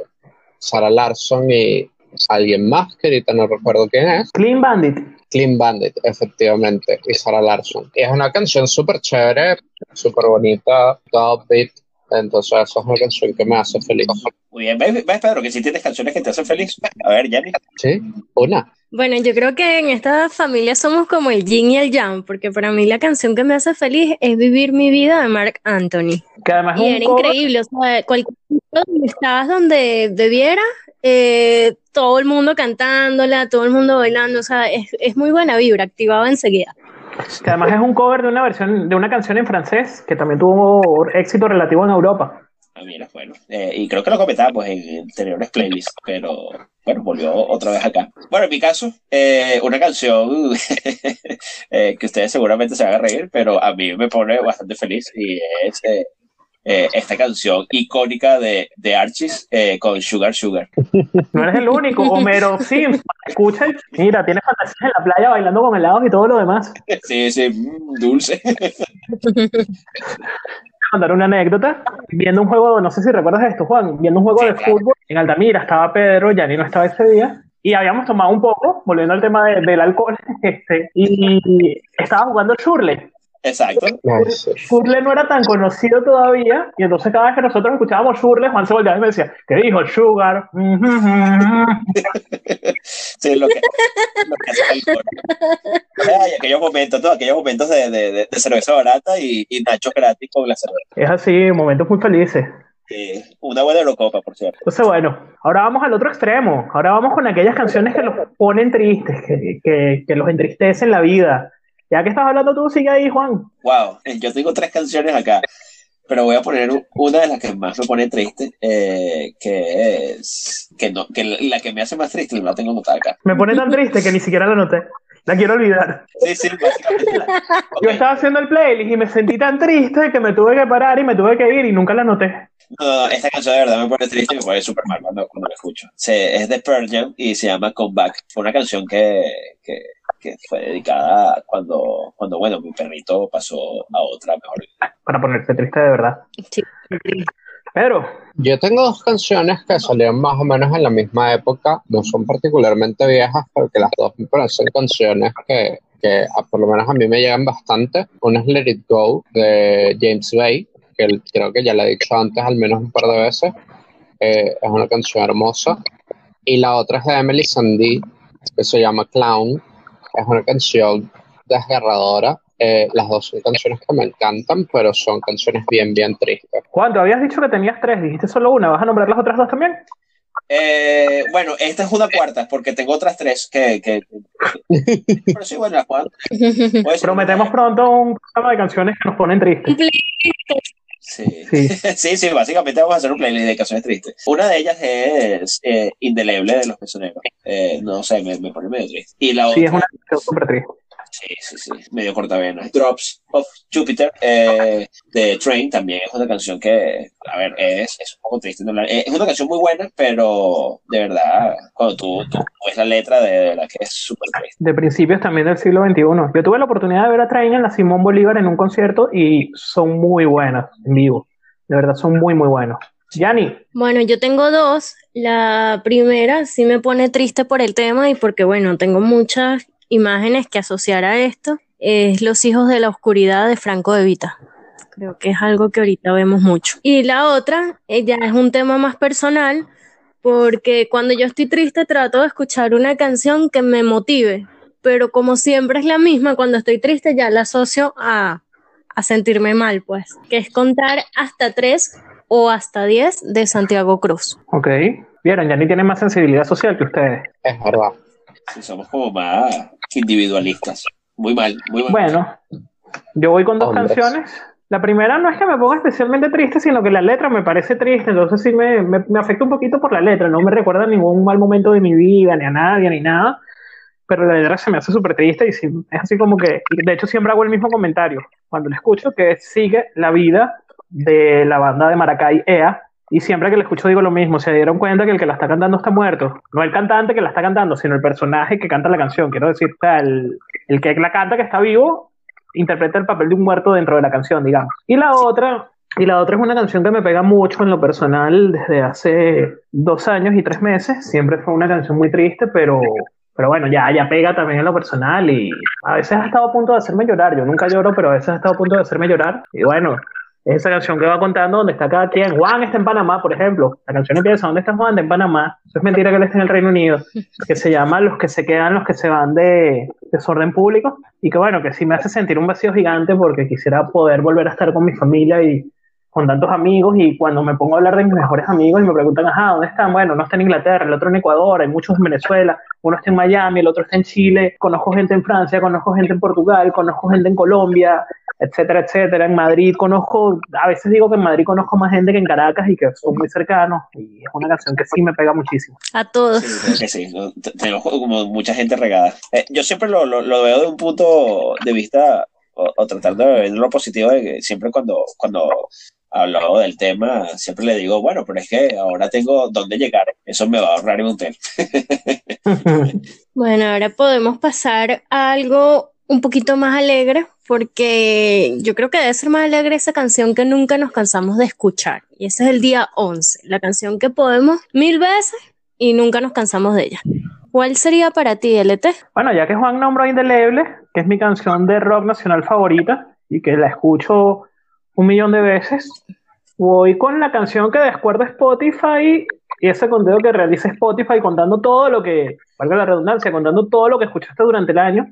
Sarah Larson y alguien más que ahorita no recuerdo quién es. Clean Bandit. Clean Bandit, efectivamente, y Sarah Larson. Y es una canción súper chévere, súper bonita, top beat. Entonces, eso es una canción que me hace feliz. Muy bien, ¿ves, Pedro, que si tienes canciones que te hacen feliz? A ver, Jenny. Sí, una. Bueno, yo creo que en esta familia somos como el yin y el yang, porque para mí la canción que me hace feliz es Vivir mi vida de Mark Anthony. Que además y era increíble, o sea, cualquier estabas donde bebiera, eh, todo el mundo cantándola, todo el mundo bailando, o sea, es, es muy buena vibra, activaba enseguida. Que además es un cover de una versión de una canción en francés que también tuvo éxito relativo en Europa. Ah, mira, bueno, eh, y creo que lo comentaba pues, en anteriores playlists, pero bueno, volvió otra vez acá. Bueno, en mi caso, eh, una canción [laughs] eh, que ustedes seguramente se van a reír, pero a mí me pone bastante feliz y es eh, esta canción icónica de, de Archie's eh, con Sugar Sugar. No eres el único, Homero [laughs] Simpson. Escucha, mira, tienes fantasías en la playa bailando con helados y todo lo demás. Sí, sí, mm, dulce. contar una anécdota. Viendo un juego, no sé si recuerdas esto, Juan, viendo un juego Sí, de claro. fútbol en Altamira, estaba Pedro, Yanni no estaba ese día, y habíamos tomado un poco, volviendo al tema de- del alcohol, este, y estaba jugando Shurley. Exacto. Shurley no era tan conocido todavía, y entonces cada vez que nosotros escuchábamos Shurley, Juan se volteaba y me decía, ¿qué dijo? Sugar. [laughs] Sí, lo que, lo que hace el. Ay, aquellos momentos, ¿no? aquellos momentos de, de, de- de cerveza barata y, y nachos gratis con la cerveza. Es así, momentos muy felices. Sí, una buena Eurocopa, por cierto. Entonces, bueno, ahora vamos al otro extremo. Ahora vamos con aquellas canciones que los ponen tristes, que, que, que los entristecen la vida. Ya que estás hablando tú, sigue ahí, Juan. Wow, yo tengo tres canciones acá, pero voy a poner una de las que más me pone triste, eh, que es que no, que la- que me hace más triste no la tengo anotada acá. Me pone tan triste que ni siquiera la noté. La quiero olvidar. Sí, sí, básicamente. la- Yo estaba haciendo el playlist y me sentí tan triste que me tuve que parar y me tuve que ir y nunca la noté. No, no, esta canción de verdad me pone triste y me pone súper mal cuando, cuando la escucho. Se, es de Pearl Jam y se llama Come Back. Fue una canción que, que, que fue dedicada cuando, cuando, bueno, mi perrito pasó a otra mejor vida. Para ponerte triste de verdad. Sí. Pero, Yo tengo dos canciones que salieron más o menos en la misma época, no son particularmente viejas, porque las dos me parecen canciones que, que a- por lo menos a mí me llegan bastante. Una es Let It Go de James Bay, que el- creo que ya la he dicho antes al menos un par de veces. Eh, es una canción hermosa. Y la otra es de Emily Sandé, que se llama Clown. Es una canción desgarradora. Eh, las dos son canciones que me encantan, pero son canciones bien, bien tristes. Juan, tú habías dicho que tenías tres, dijiste solo una. ¿Vas a nombrar las otras dos también? Eh, bueno, esta es una cuarta, porque tengo otras tres que. que- pero sí, bueno, las [laughs] cuatro. Prometemos pronto un programa de canciones que nos ponen tristes. Sí. Sí. [laughs] sí, sí, básicamente vamos a hacer un playlist de canciones tristes. Una de ellas es eh, Indeleble de los Prisioneros. Eh, no sé, me, me pone medio triste. Y la otra. Sí, es una canción súper triste. Sí, sí, sí, medio cortavena. Drops of Jupiter eh, de Train también es una canción que, a ver, es, es un poco triste. ¿no? La- Es una canción muy buena, pero de verdad, cuando tú, tú ves la letra, de verdad que es súper triste. de principios también del siglo XXI. Yo tuve la oportunidad de ver a Train en la Simón Bolívar en un concierto y son muy buenas en vivo. De verdad, son muy, muy buenos. Yanni, Bueno, yo tengo dos. La primera sí me pone triste por el tema y porque, bueno, tengo muchas imágenes que asociar a esto. Es Los hijos de la oscuridad de Franco de Vita. Creo que es algo que ahorita vemos mucho. Y la otra, eh, ya es un tema más personal, porque cuando yo estoy triste trato de escuchar una canción que me motive, pero como siempre es la misma, cuando estoy triste ya la asocio a, a sentirme mal, pues, que es contar hasta tres o hasta diez de Santiago Cruz. ok. Vieron, Yanni tiene más sensibilidad social que ustedes. Es verdad. Sí, somos como más individualistas. Muy mal, muy mal. Bueno, yo voy con dos Hombres. canciones. La primera no es que me ponga especialmente triste, sino que la letra me parece triste, entonces sí me, me, me afecta un poquito por la letra, no me recuerda a ningún mal momento de mi vida, ni a nadie, ni nada, pero la letra se me hace súper triste y sí, es así como que, y de hecho siempre hago el mismo comentario cuando la escucho, que sigue la vida de la banda de Maracay EA, y siempre que la escucho digo lo mismo, se dieron cuenta que el que la está cantando está muerto, no el cantante que la está cantando, sino el personaje que canta la canción, quiero decir, el, el que la canta que está vivo interpreta el papel de un muerto dentro de la canción, digamos. Y la otra, y la otra es una canción que me pega mucho en lo personal desde hace dos años y tres meses. Siempre fue una canción muy triste, pero, pero bueno, ya, ya pega también en lo personal y a veces ha estado a punto de hacerme llorar. Yo nunca lloro, pero a veces ha estado a punto de hacerme llorar. Y bueno, es esa canción que va contando donde está cada quien. Juan está en Panamá, por ejemplo. La canción empieza, ¿dónde está Juan? Está en Panamá. Eso es mentira que él esté en el Reino Unido. Que se llama Los que se quedan, los que se van de desorden público. Y que bueno, que sí me hace sentir un vacío gigante porque quisiera poder volver a estar con mi familia y con tantos amigos. Y cuando me pongo a hablar de mis mejores amigos y me preguntan, ajá, ¿dónde están? Bueno, uno está en Inglaterra, el otro en Ecuador, hay muchos en Venezuela, uno está en Miami, el otro está en Chile, conozco gente en Francia, conozco gente en Portugal, conozco gente en Colombia, etcétera, etcétera. En Madrid conozco, a veces digo que en Madrid conozco más gente que en Caracas y que son muy cercanos. Y es una canción que sí me pega muchísimo. A todos. Sí, que sí. Tenemos como mucha gente regada. Eh, yo siempre lo, lo, lo veo de un punto de vista o, o tratar de ver lo positivo de que siempre cuando, cuando, hablado del tema, siempre le digo, bueno, pero es que ahora tengo dónde llegar, eso me va a ahorrar en un hotel. [laughs] bueno, ahora podemos pasar a algo un poquito más alegre, porque yo creo que debe ser más alegre esa canción que nunca nos cansamos de escuchar. Y ese es el día 11, la canción que podemos mil veces y nunca nos cansamos de ella. ¿Cuál sería para ti, LT? Bueno, ya que Juan nombró Indeleble, que es mi canción de rock nacional favorita y que la escucho un millón de veces, voy con la canción que descuerda Spotify y ese conteo que realiza Spotify contando todo lo que, valga la redundancia, contando todo lo que escuchaste durante el año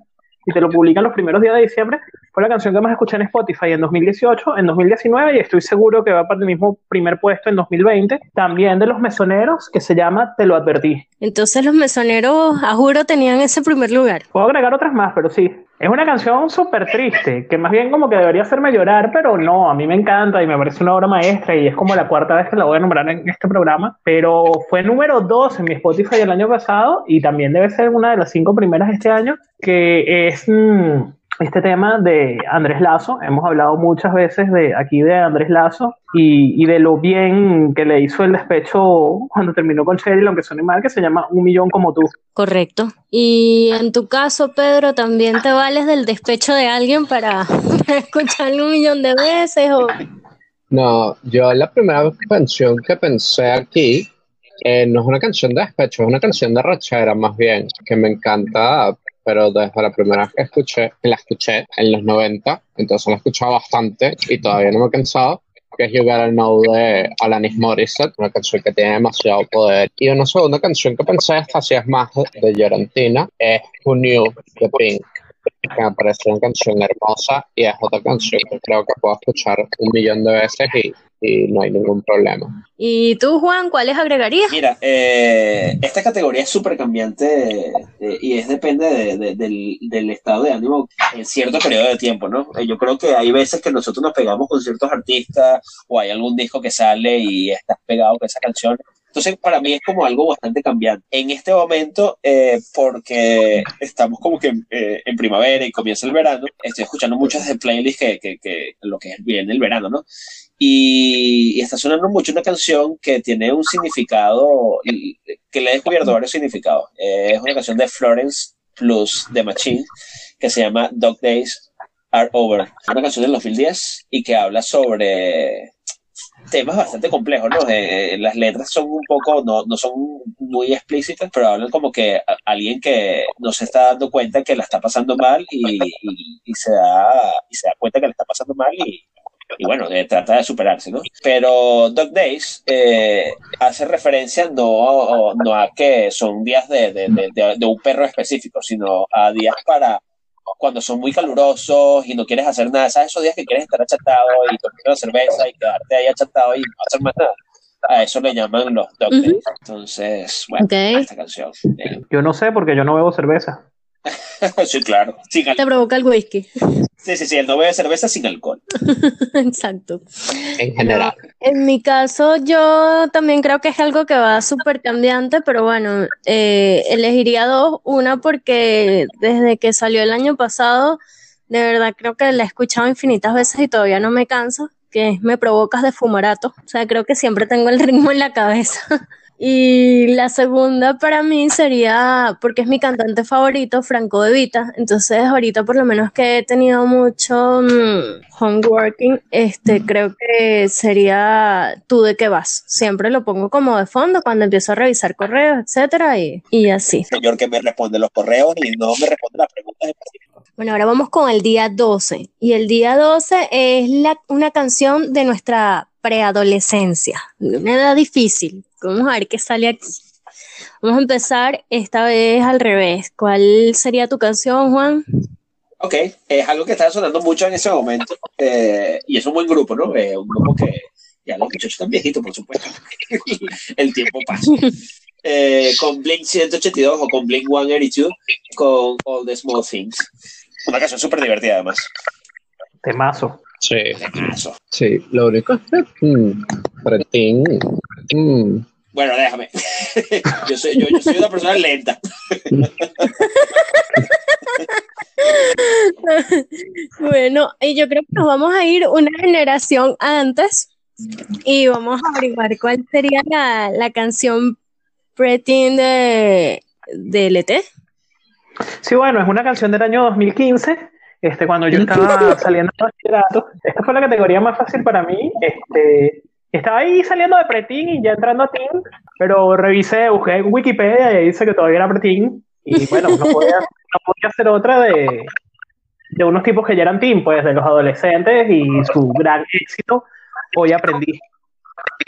y te lo publican los primeros días de diciembre, fue la canción que más escuché en Spotify en 2018, en 2019 y estoy seguro que va para el mismo primer puesto en 2020, también de los mesoneros, que se llama Te lo advertí. Entonces los mesoneros, a juro, tenían ese primer lugar. Puedo agregar otras más, pero sí. Es una canción súper triste, que más bien como que debería hacerme llorar, pero no, a mí me encanta y me parece una obra maestra y es como la cuarta vez que la voy a nombrar en este programa, pero fue número dos en mi Spotify el año pasado y también debe ser una de las cinco primeras este año, que es... Mm, este tema de Andrés Lazo. Hemos hablado muchas veces de aquí de Andrés Lazo y, de lo bien que le hizo el despecho cuando terminó con Cheryl, aunque suene mal, que se llama Un Millón como tú. Correcto. Y en tu caso, Pedro, ¿también te vales del despecho de alguien [laughs] para, escucharlo un millón de veces? O... No, yo la primera canción que pensé aquí eh, no es una canción de despecho, es una canción de rachera más bien, que me encanta pero desde la primera que escuché, la escuché en los 90, entonces la he escuchado bastante y todavía no me he cansado, que es You Gotta Know de Alanis Morissette, una canción que tiene demasiado poder. Y una segunda canción que pensé, esta sí es más de Gerontina, es Who Knew de Pink, que me parece una canción hermosa y es otra canción que creo que puedo escuchar un millón de veces y y no hay ningún problema. ¿Y tú, Juan, cuáles agregarías? Mira, eh, esta categoría es súper cambiante eh, y es depende del, del, estado de ánimo en cierto periodo de tiempo, ¿no? Eh, yo creo que hay veces que nosotros nos pegamos con ciertos artistas o hay algún disco que sale y estás pegado con esa canción. Entonces, para mí es como algo bastante cambiante. En este momento, porque estamos como que en primavera y comienza el verano, estoy escuchando muchas de playlists que, que, que, lo que viene el verano, ¿no? Y, está sonando mucho una canción que tiene un significado, que le he descubierto varios significados. es una canción de Florence plus The Machine, que se llama Dog Days Are Over. Es una canción del 2010 y que habla sobre temas bastante complejos, ¿no? Eh, las letras son un poco, no, no son muy explícitas, pero hablan como que alguien que no se está dando cuenta que la está pasando mal y, y, se da, y se da cuenta que le está pasando mal y y bueno, de, trata de superarse, ¿no? Pero Dog Days eh, hace referencia no, no a que son días de, de, de, un perro específico, sino a días para cuando son muy calurosos y no quieres hacer nada, ¿sabes? Esos días que quieres estar achatado y tomar una cerveza y quedarte ahí achatado y no hacer más nada. A eso le llaman los Days. Entonces, bueno, esta canción. Eh. Yo no sé porque yo no bebo cerveza. [laughs] sí, claro. Te provoca el whisky. Sí, sí, sí, el no bebe cerveza sin alcohol. [laughs] Exacto. En general. en mi caso, yo también creo que es algo que va súper cambiante, pero bueno, eh, elegiría dos. Una porque desde que salió el año pasado, de verdad creo que la he escuchado infinitas veces y todavía no me canso, que Me Provocas de Fumarato. O sea, creo que siempre tengo el ritmo en la cabeza. [laughs] Y la segunda para mí sería, porque es mi cantante favorito, Franco De Vita. Entonces, ahorita por lo menos que he tenido mucho mm, homeworking, este, creo que sería Tú de qué vas. Siempre lo pongo como de fondo cuando empiezo a revisar correos, etcétera, y, y así. Señor que me responde los correos y no me responde las preguntas específicas. Bueno, ahora vamos con el día 12. Y el día 12 es la, una canción de nuestra preadolescencia, una edad difícil, Vamos a ver qué sale aquí. Vamos a empezar esta vez al revés. ¿Cuál sería tu canción, Juan? Ok, es algo que está sonando mucho en ese momento. Eh, y es un buen grupo, ¿no? Es un grupo que ya los muchachos están viejitos, por supuesto. [laughs] El tiempo pasa. Eh, con Blink 182 o con Blink 182, con All the Small Things. Una canción súper divertida, además. Temazo. Sí. Temazo. Sí, lo único es que. Mm, mm, bueno, déjame. [laughs] yo, soy, yo, yo soy una persona lenta. [laughs] bueno, y yo creo que nos vamos a ir una generación antes, Y vamos a averiguar cuál sería la, la canción Preteen de, de LT. Sí, bueno, es una canción del año 2015, este, cuando yo [laughs] estaba saliendo de bachillerato. Esta fue la categoría más fácil para mí. Este, estaba ahí saliendo de preteen y ya entrando a teen, pero revisé, busqué en Wikipedia y dice que todavía era preteen. Y [laughs] bueno, no podía, no podía hacer otra de, de unos tipos que ya eran teen, pues de los adolescentes y su gran éxito. Hoy aprendí.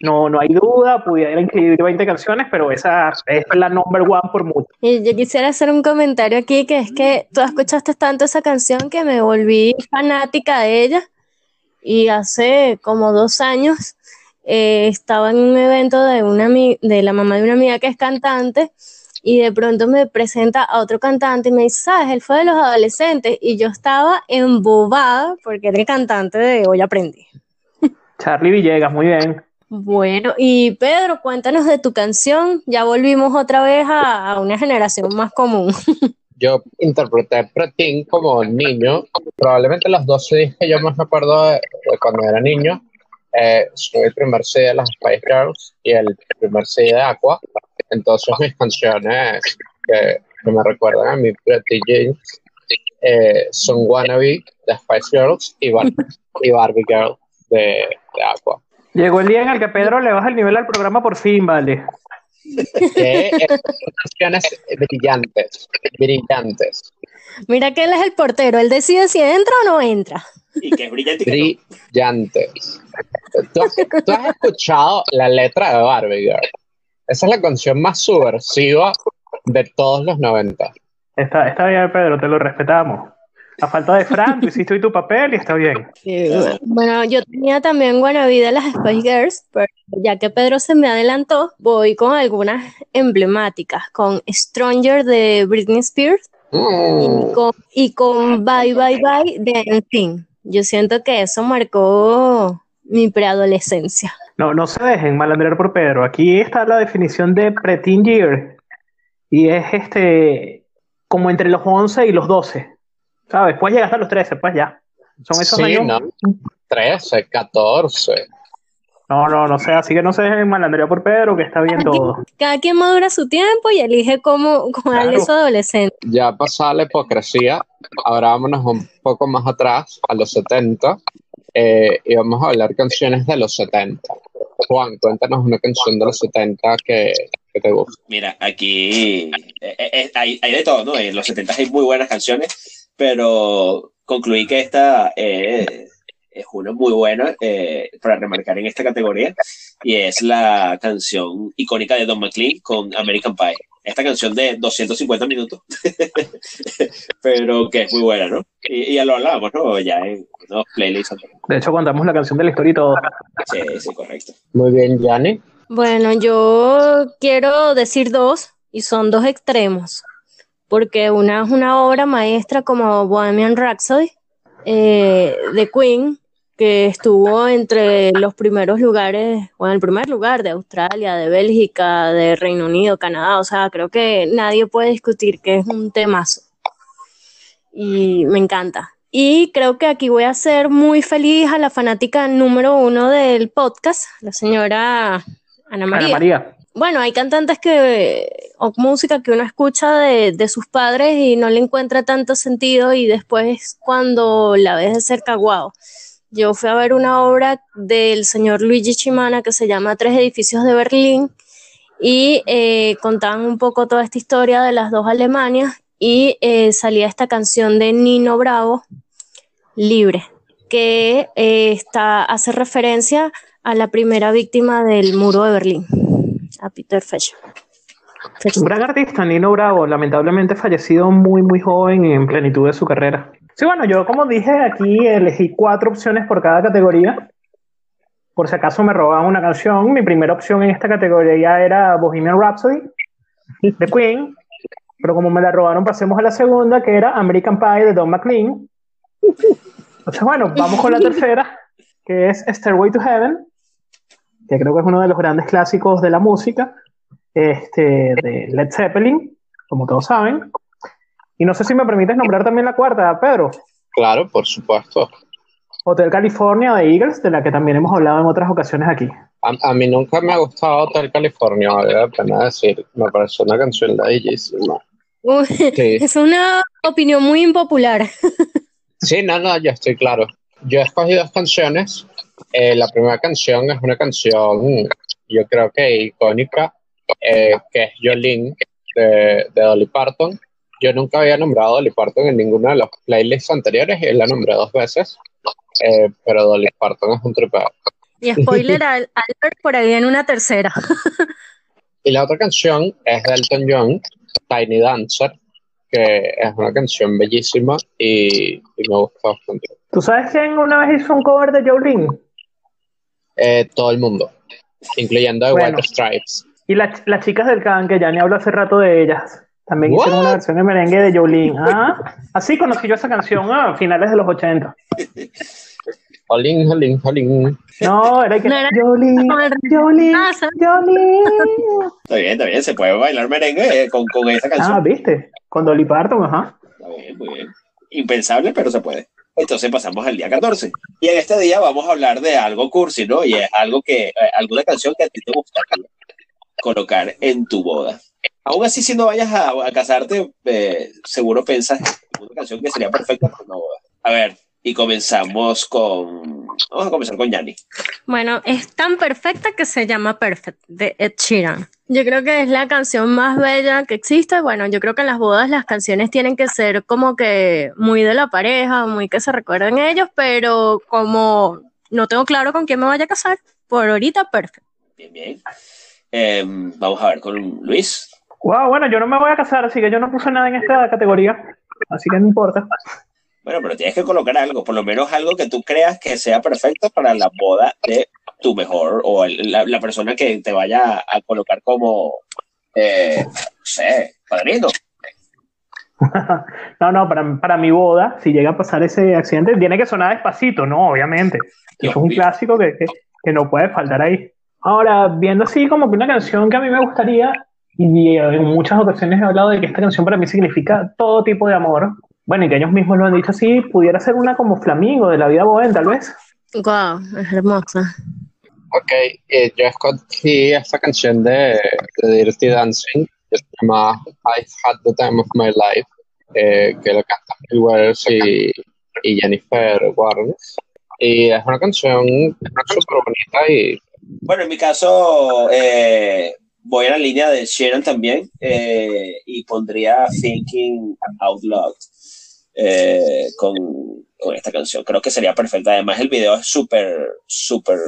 No, no hay duda, pudiera incluir 20 canciones, pero esa es la number one por mucho. Y yo quisiera hacer un comentario aquí, que es que tú escuchaste tanto esa canción que me volví fanática de ella. Y hace como dos años eh, estaba en un evento de, una, de la mamá de una amiga que es cantante y de pronto me presenta a otro cantante y me dice, sabes, él fue de los adolescentes y yo estaba embobada porque era el cantante de Hoy Aprendí. Charlie Villegas, muy bien. Bueno, y Pedro, cuéntanos de tu canción. Ya volvimos otra vez a, a una generación más común. [laughs] Yo interpreté Preteen como niño. Probablemente los dos CDs que yo más me acuerdo de, de cuando era niño eh, son el primer CD de las Spice Girls y el primer CD de Aqua. Entonces [laughs] mis canciones que, que me recuerdan a mi Pretty Jeans eh, son Wannabe de Spice Girls y, Bar- y Barbie Girl de, de Aqua. Llegó el día en el que Pedro le baja el nivel al programa por fin, vale. Que eh, son canciones brillantes, brillantes, Mira que él es el portero, él decide si entra o no entra. Y que es brillante. y que no. brillantes. ¿Tú has, tú has escuchado la letra de Barbie Girl? Esa es la canción más subversiva de todos los 90. Está, está bien, Pedro, te lo respetamos. A falta de Fran, tú hiciste hoy tu papel y está bien. Bueno, yo tenía también Wannabe de las Spice Girls, pero ya que Pedro se me adelantó, voy con algunas emblemáticas, con Stranger de Britney Spears y Mm, con, y con Bye Bye Bye de NSYNC. Yo siento que eso marcó mi preadolescencia. No, no se dejen malandrear por Pedro. Aquí está la definición de preteen year. Y es este como entre los 11 y los 12. ¿Sabes? Puedes llegar hasta los 13, pues ya. Son esos Sí, años. ¿no? 13, 14. No, no, no sé. Así que no se dejen malandrear por Pedro, que está bien todo. Cada quien madura su tiempo y elige cómo, cómo darle Claro. su adolescente. Ya pasada la hipocresía, ahora vámonos un poco más atrás, a los 70, eh, y vamos a hablar canciones de los 70. Juan, cuéntanos una canción de los 70 que, que te gusta. Mira, aquí eh, eh, hay, hay de todo, ¿no? En los 70 hay muy buenas canciones, pero concluí que esta eh, es una muy buena eh, para remarcar en esta categoría y es la canción icónica de Don McLean con American Pie. Esta canción de 250 minutos, [laughs] pero que es muy buena, ¿no? Y, y ya lo hablábamos, ¿no? Ya en unos playlists. De hecho, contamos la canción de la historia y todo. Sí, sí, correcto. Muy bien, Yanni. Bueno, yo quiero decir dos y son dos extremos, porque una es una obra maestra como Bohemian Rhapsody eh, de Queen, que estuvo entre los primeros lugares, o en el primer lugar de Australia, de Bélgica, de Reino Unido, Canadá, o sea, creo que nadie puede discutir que es un temazo y me encanta. Y creo que aquí voy a ser muy feliz a la fanática número uno del podcast, la señora Ana María. Ana María. Bueno, hay cantantes que, o música que uno escucha de, de sus padres y no le encuentra tanto sentido y después cuando la ves de cerca, wow. Yo fui a ver una obra del señor Luigi Chimana que se llama Tres edificios de Berlín y eh, contaban un poco toda esta historia de las dos Alemanias y eh, salía esta canción de Nino Bravo, Libre, que eh, está, hace referencia a la primera víctima del muro de Berlín, a Peter Fescher. Un gran artista, Nino Bravo, lamentablemente fallecido muy, muy joven en plenitud de su carrera. Sí, bueno, yo como dije aquí elegí cuatro opciones por cada categoría. Por si acaso me robaban una canción, mi primera opción en esta categoría era Bohemian Rhapsody de Queen, pero como me la robaron pasemos a la segunda que era American Pie de Don McLean. Entonces bueno, vamos con la tercera, que es Stairway to Heaven, que creo que es uno de los grandes clásicos de la música este, de Led Zeppelin, como todos saben. Y no sé si me permites nombrar también la cuarta, Pedro. Claro, por supuesto. Hotel California de Eagles, de la que también hemos hablado en otras ocasiones aquí. A, a mí nunca me ha gustado Hotel California, vale la pena decir. Me parece una canción bellísima. Uy, Sí. es una opinión muy impopular. [laughs] Sí, no, no, ya estoy claro. Yo escogí dos canciones. Eh, la primera canción es una canción, yo creo que icónica, eh, que es Jolene de, de Dolly Parton. Yo nunca había nombrado a Dolly Parton en ninguno de los playlists anteriores y la nombré dos veces, eh, pero Dolly Parton es un tripeo. Y spoiler al alert, por ahí viene una tercera. [laughs] Y la otra canción es de Elton John, Tiny Dancer, que es una canción bellísima y, y me gusta bastante. ¿Tú sabes quién una vez hizo un cover de Jolene? Eh, todo el mundo, incluyendo The Bueno. White Stripes. Y la- las chicas del Can, que ya ni hablo hace rato de ellas. También hicieron una versión de merengue de Jolene. Ah, así conocí yo esa canción a finales de los 80. Jolín, jolín, jolín. No, era que No era- Ah, ¿sabes? Jolene. Está bien, está bien. Se puede bailar merengue eh, con, con esta canción. Ah, ¿viste? Con Dolly Parton, ajá. Está bien, muy bien. Impensable, pero se puede. Entonces pasamos al día 14. Y en este día vamos a hablar de algo cursi, ¿no? Y es algo que, eh, alguna canción que a ti te gustaría colocar en tu boda. Aún así, si no vayas a, a casarte, eh, seguro piensas en una canción que sería perfecta para una boda. A ver, y comenzamos con. Vamos a comenzar con Yanni. Bueno, es tan perfecta que se llama Perfect, de Ed Sheeran. Yo creo que es la canción más bella que existe. Bueno, yo creo que en las bodas las canciones tienen que ser como que muy de la pareja, muy que se recuerden ellos, pero como no tengo claro con quién me vaya a casar, por ahorita Perfect. Bien, bien. Eh, vamos a ver con Luis. Wow, bueno, yo no me voy a casar, así que yo no puse nada en esta categoría. Así que no importa. Bueno, pero tienes que colocar algo, por lo menos algo que tú creas que sea perfecto para la boda de tu mejor o el- la, la persona que te vaya a colocar como, eh, no sé, padrino. [laughs] No, no, para, para mi boda, si llega a pasar ese accidente, tiene que sonar despacito, ¿no? Obviamente. Eso es un clásico que, que, que no puede faltar ahí. Ahora, viendo así como que una canción que a mí me gustaría, y en muchas ocasiones he hablado de que esta canción para mí significa todo tipo de amor, bueno, y que ellos mismos lo han dicho así, pudiera ser una como Flamingo de la vida bohem, tal vez. Wow, es hermosa. Ok, eh, yo escogí esta canción de, de Dirty Dancing, que se llama I've Had the Time of My Life, eh, que lo canta Bill Withers y, y Jennifer Warnes. Y es una canción súper bonita y Bueno, en mi caso, eh, voy a la línea de Sharon también eh, y pondría Thinking Out Loud eh, con, con esta canción. Creo que sería perfecta. Además, el video es súper, súper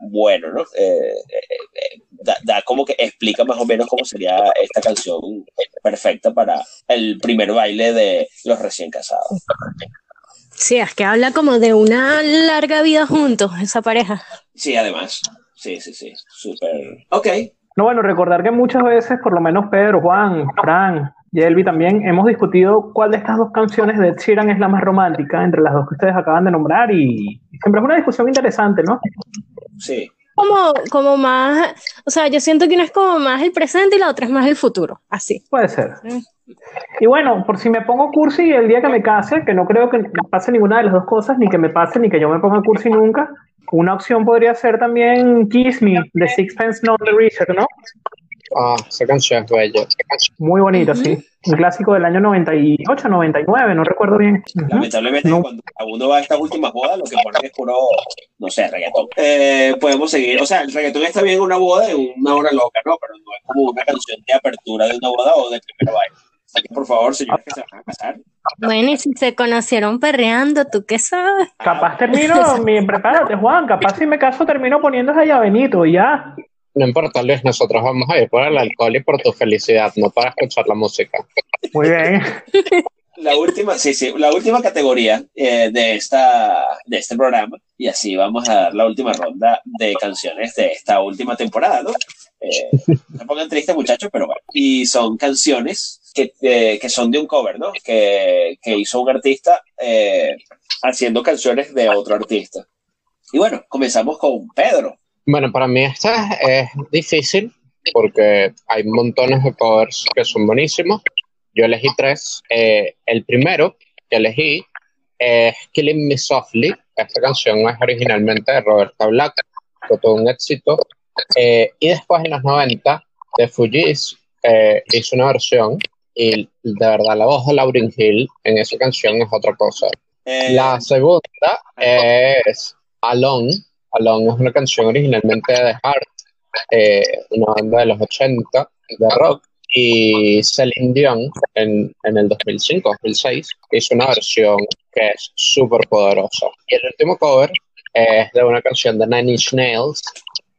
bueno, ¿no? Eh, eh, eh, da, da como que explica más o menos cómo sería esta canción perfecta para el primer baile de los recién casados. Sí, es que habla como de una larga vida juntos, esa pareja. Sí, además. Sí, sí, sí. Súper. Ok. No, bueno, recordar que muchas veces, por lo menos Pedro, Juan, Fran y Elvi también, hemos discutido cuál de estas dos canciones de Ed Sheeran es la más romántica entre las dos que ustedes acaban de nombrar y siempre es una discusión interesante, ¿no? Sí. Como, como más, o sea, yo siento que una es como más el presente y la otra es más el futuro, así. Puede ser. Y bueno, por si me pongo cursi el día que me case, que no creo que pase ninguna de las dos cosas, ni que me pase ni que yo me ponga cursi nunca, una opción podría ser también Kiss Me, de Sixpence None the Richer, ¿no? ah, esa canción es bella. Muy bonita, Ujú. sí. Un clásico del año 98, 99, no recuerdo bien. Lamentablemente, No. cuando uno va a estas últimas bodas, lo que ponen es puro, no sé, reggaetón. Eh, podemos seguir. O sea, el reggaetón está bien en una boda, en una hora loca, ¿no? Pero no es como una canción de apertura de una boda o de primer baile. Por favor, señores que se van a casar. Bueno, y si se conocieron perreando, ¿tú qué sabes? Capaz termino, mi, [laughs] prepárate Juan, capaz si me caso termino poniendo a Benito y ya. No importa, Luis, nosotros vamos a ir por el alcohol y por tu felicidad, no para escuchar la música. Muy bien. [laughs] La última, sí, sí, la última categoría eh, de, esta, de este programa, y así vamos a dar la última ronda de canciones de esta última temporada, ¿no? Eh, no se pongan tristes, muchachos, pero bueno. Y son canciones que, eh, que son de un cover, ¿no? Que, que hizo un artista eh, haciendo canciones de otro artista. Y bueno, comenzamos con Pedro. Bueno, para mí esta es difícil porque hay montones de covers que son buenísimos. Yo elegí tres. Eh, el primero que elegí es Killing Me Softly. Esta canción es originalmente de Roberta Black, fue todo un éxito. Eh, y después en los 90, de Fujis eh, hizo una versión y de verdad la voz de Lauryn Hill en esa canción es otra cosa. Eh, La segunda es Alone. Alone es una canción originalmente de Heart, eh, una banda de los 80 de rock. Y Celine Dion en, en el 2005-2006 hizo una versión que es súper poderosa. Y el último cover es de una canción de Nine Inch Nails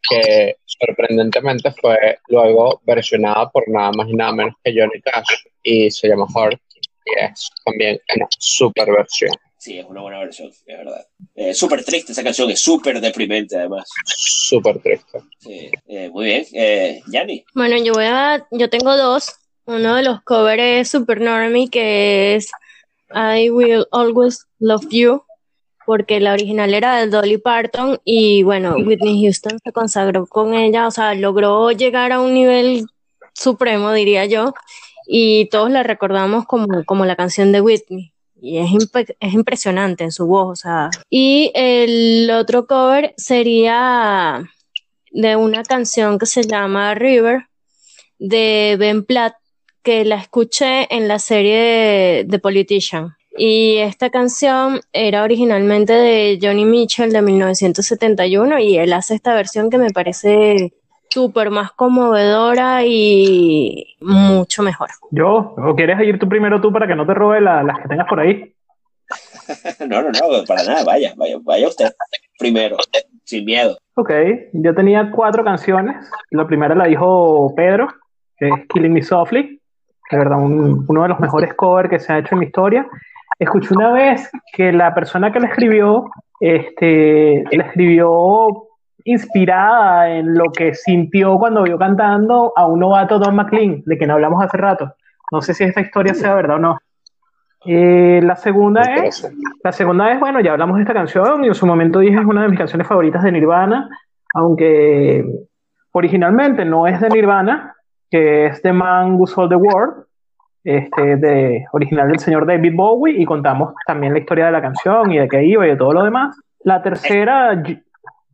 que sorprendentemente fue luego versionada por nada más y nada menos que Johnny Cash y se llama Heart y es también una super versión. Sí, es una buena versión, es verdad. Eh, súper triste esa canción, es súper deprimente además. Súper triste. Sí, eh, muy bien. Eh, Yanni. Bueno, yo voy a, yo tengo dos. Uno de los covers es Super Normie, que es I Will Always Love You, porque la original era de Dolly Parton y bueno, Whitney Houston se consagró con ella, o sea, logró llegar a un nivel supremo, diría yo, y todos la recordamos como, como la canción de Whitney. Y es, es impresionante en su voz, o sea. Y el otro cover sería de una canción que se llama River de Ben Platt, que la escuché en la serie The Politician. Y esta canción era originalmente de Johnny Mitchell de 1971 y él hace esta versión que me parece súper más conmovedora y mucho mejor. Yo, ¿o quieres ir tú primero tú para que no te robe la- las que tengas por ahí? [laughs] No, no, no, para nada, vaya, vaya, vaya usted primero, sin miedo. Ok, yo tenía cuatro canciones. La primera la dijo Pedro, que es Killing Me Softly, de verdad un- uno de los mejores covers que se ha hecho en la historia. Escuché una vez que la persona que la escribió, este, la escribió inspirada en lo que sintió cuando vio cantando a un novato Don McLean, de quien hablamos hace rato. No sé si esta historia sea verdad o no. Eh, la segunda es la segunda es, bueno, ya hablamos de esta canción y en su momento dije es una de mis canciones favoritas de Nirvana, aunque originalmente no es de Nirvana, que es The Man Who Sold the World, este, de, original del señor David Bowie, y contamos también la historia de la canción y de qué iba y de todo lo demás. La tercera,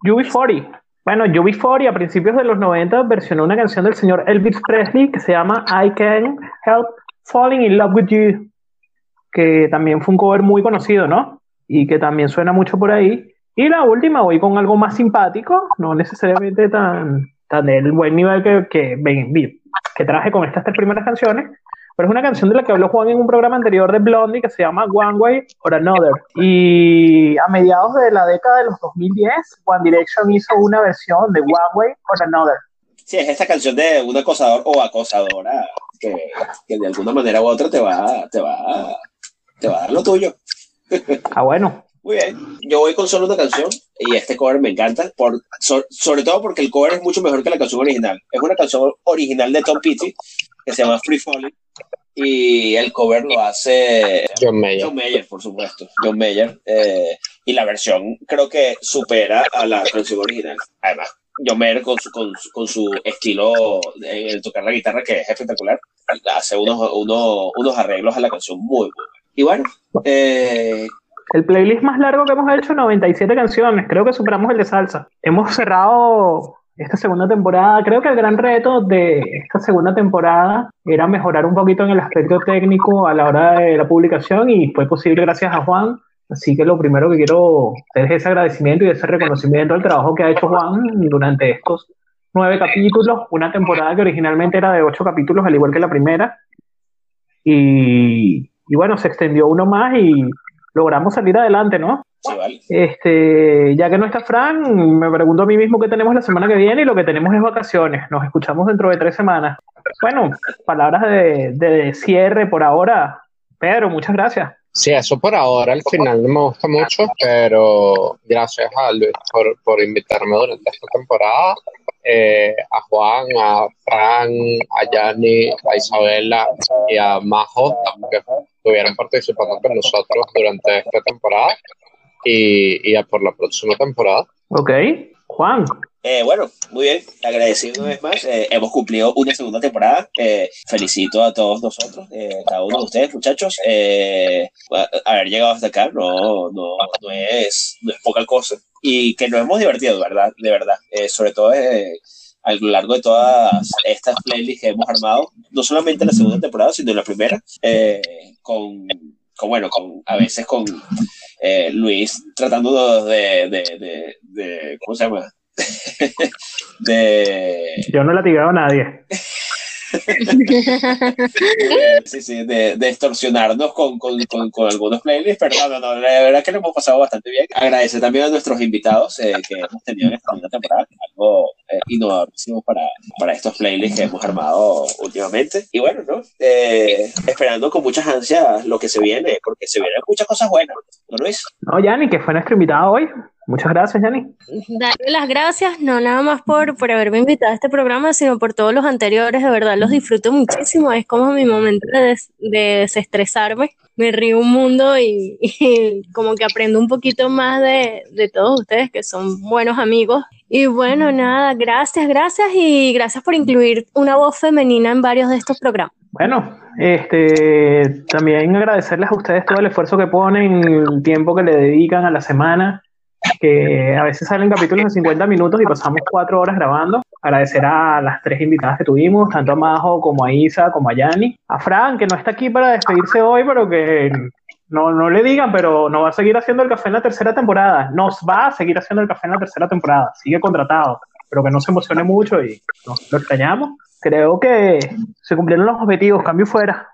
UB40. Bueno, UB40 a principios de los 90 versionó una canción del señor Elvis Presley que se llama I Can't Help Falling in Love with You que también fue un cover muy conocido, ¿no? Y que también suena mucho por ahí. Y la última, voy con algo más simpático, no necesariamente tan, tan del buen nivel que, que, que traje con estas tres primeras canciones, pero es una canción de la que habló Juan en un programa anterior de Blondie que se llama One Way or Another. Y a mediados de la década de los 2010, One Direction hizo una versión de One Way or Another. Sí, es esta canción de un acosador o acosadora que, que de alguna manera u otra te va, te va, te va a dar lo tuyo. Ah, bueno. Muy bien. Yo voy con solo una canción y este cover me encanta, por, so- sobre todo porque el cover es mucho mejor que la canción original. Es una canción original de Tom Petty que se llama Free Falling y el cover lo hace John Mayer. John Mayer, por supuesto. John Mayer. eh, y la versión creo que supera a la canción original. Además, John Mayer con su, con, su- con su estilo en el tocar la guitarra que es espectacular, hace unos, unos, unos arreglos a la canción muy buenos. Y bueno, eh, El playlist más largo que hemos hecho, 97 canciones. Creo que superamos el de salsa. Hemos cerrado esta segunda temporada. Creo que el gran reto de esta segunda temporada era mejorar un poquito en el aspecto técnico a la hora de la publicación y fue posible gracias a Juan. Así que lo primero que quiero hacer es ese agradecimiento y ese reconocimiento al trabajo que ha hecho Juan durante estos nueve capítulos, una temporada que originalmente era de ocho capítulos, al igual que la primera. Y, y bueno, se extendió uno más y logramos salir adelante, ¿no? sí, vale. Este, ya que no está Fran, me pregunto a mí mismo qué tenemos la semana que viene y lo que tenemos es vacaciones. Nos escuchamos dentro de tres semanas. Bueno, palabras de, de cierre por ahora. Pedro, muchas gracias. Sí, eso por ahora al final no me gusta mucho, pero gracias a Luis por, por invitarme durante esta temporada, eh, a Juan, a Fran, a Yanni, a Isabela y a Majo, que estuvieron participando con nosotros durante esta temporada y, y a por la próxima temporada. Ok, Juan. Eh, bueno, muy bien, agradecido una vez más. Eh, hemos cumplido una segunda temporada. Eh, felicito a todos nosotros, cada uno de ustedes, muchachos. haber llegado hasta acá no, no, no, es, no es poca cosa. Y que nos hemos divertido, ¿verdad? De verdad. sobre todo a lo largo de todas estas playlists que hemos armado, no solamente en la segunda temporada, sino en la primera, con, con, bueno, con, a veces con Luis tratando de, de, de, de, ¿cómo se llama? [laughs] de... Yo no he latigado a nadie. [laughs] sí, sí, de, de extorsionarnos con, con, con, algunos playlists, pero no, no, la verdad que lo hemos pasado bastante bien. Agradecer también a nuestros invitados eh, que hemos tenido en esta segunda temporada, algo eh, innovadísimo para, para estos playlists que hemos armado últimamente. Y bueno, ¿no? Eh, esperando con muchas ansias lo que se viene, porque se vienen muchas cosas buenas, ¿no, Luis? No, Yanni, que fue nuestro invitado hoy. Muchas gracias, Yanni. Darle las gracias, no nada más por, por haberme invitado a este programa, sino por todos los anteriores. De verdad, los disfruto muchísimo. Es como mi momento de, de desestresarme. Me río un mundo [laughs] y, como que aprendo un poquito más de, de todos ustedes, que son buenos amigos. Y bueno, nada, gracias, gracias y gracias por incluir una voz femenina en varios de estos programas. Bueno, este, también agradecerles a ustedes todo el esfuerzo que ponen, el tiempo que le dedican a la semana que a veces salen capítulos de 50 minutos y pasamos cuatro horas grabando. Agradecer a las tres invitadas que tuvimos, tanto a Majo como a Isa, como a Yanni. A Fran, que no está aquí para despedirse hoy, pero que no, no le digan, pero no va a seguir haciendo el café en la tercera temporada. Nos va a seguir haciendo el café en la tercera temporada. Sigue contratado, pero que no se emocione mucho y nos lo extrañamos. Creo que se cumplieron los objetivos. Cambio fuera.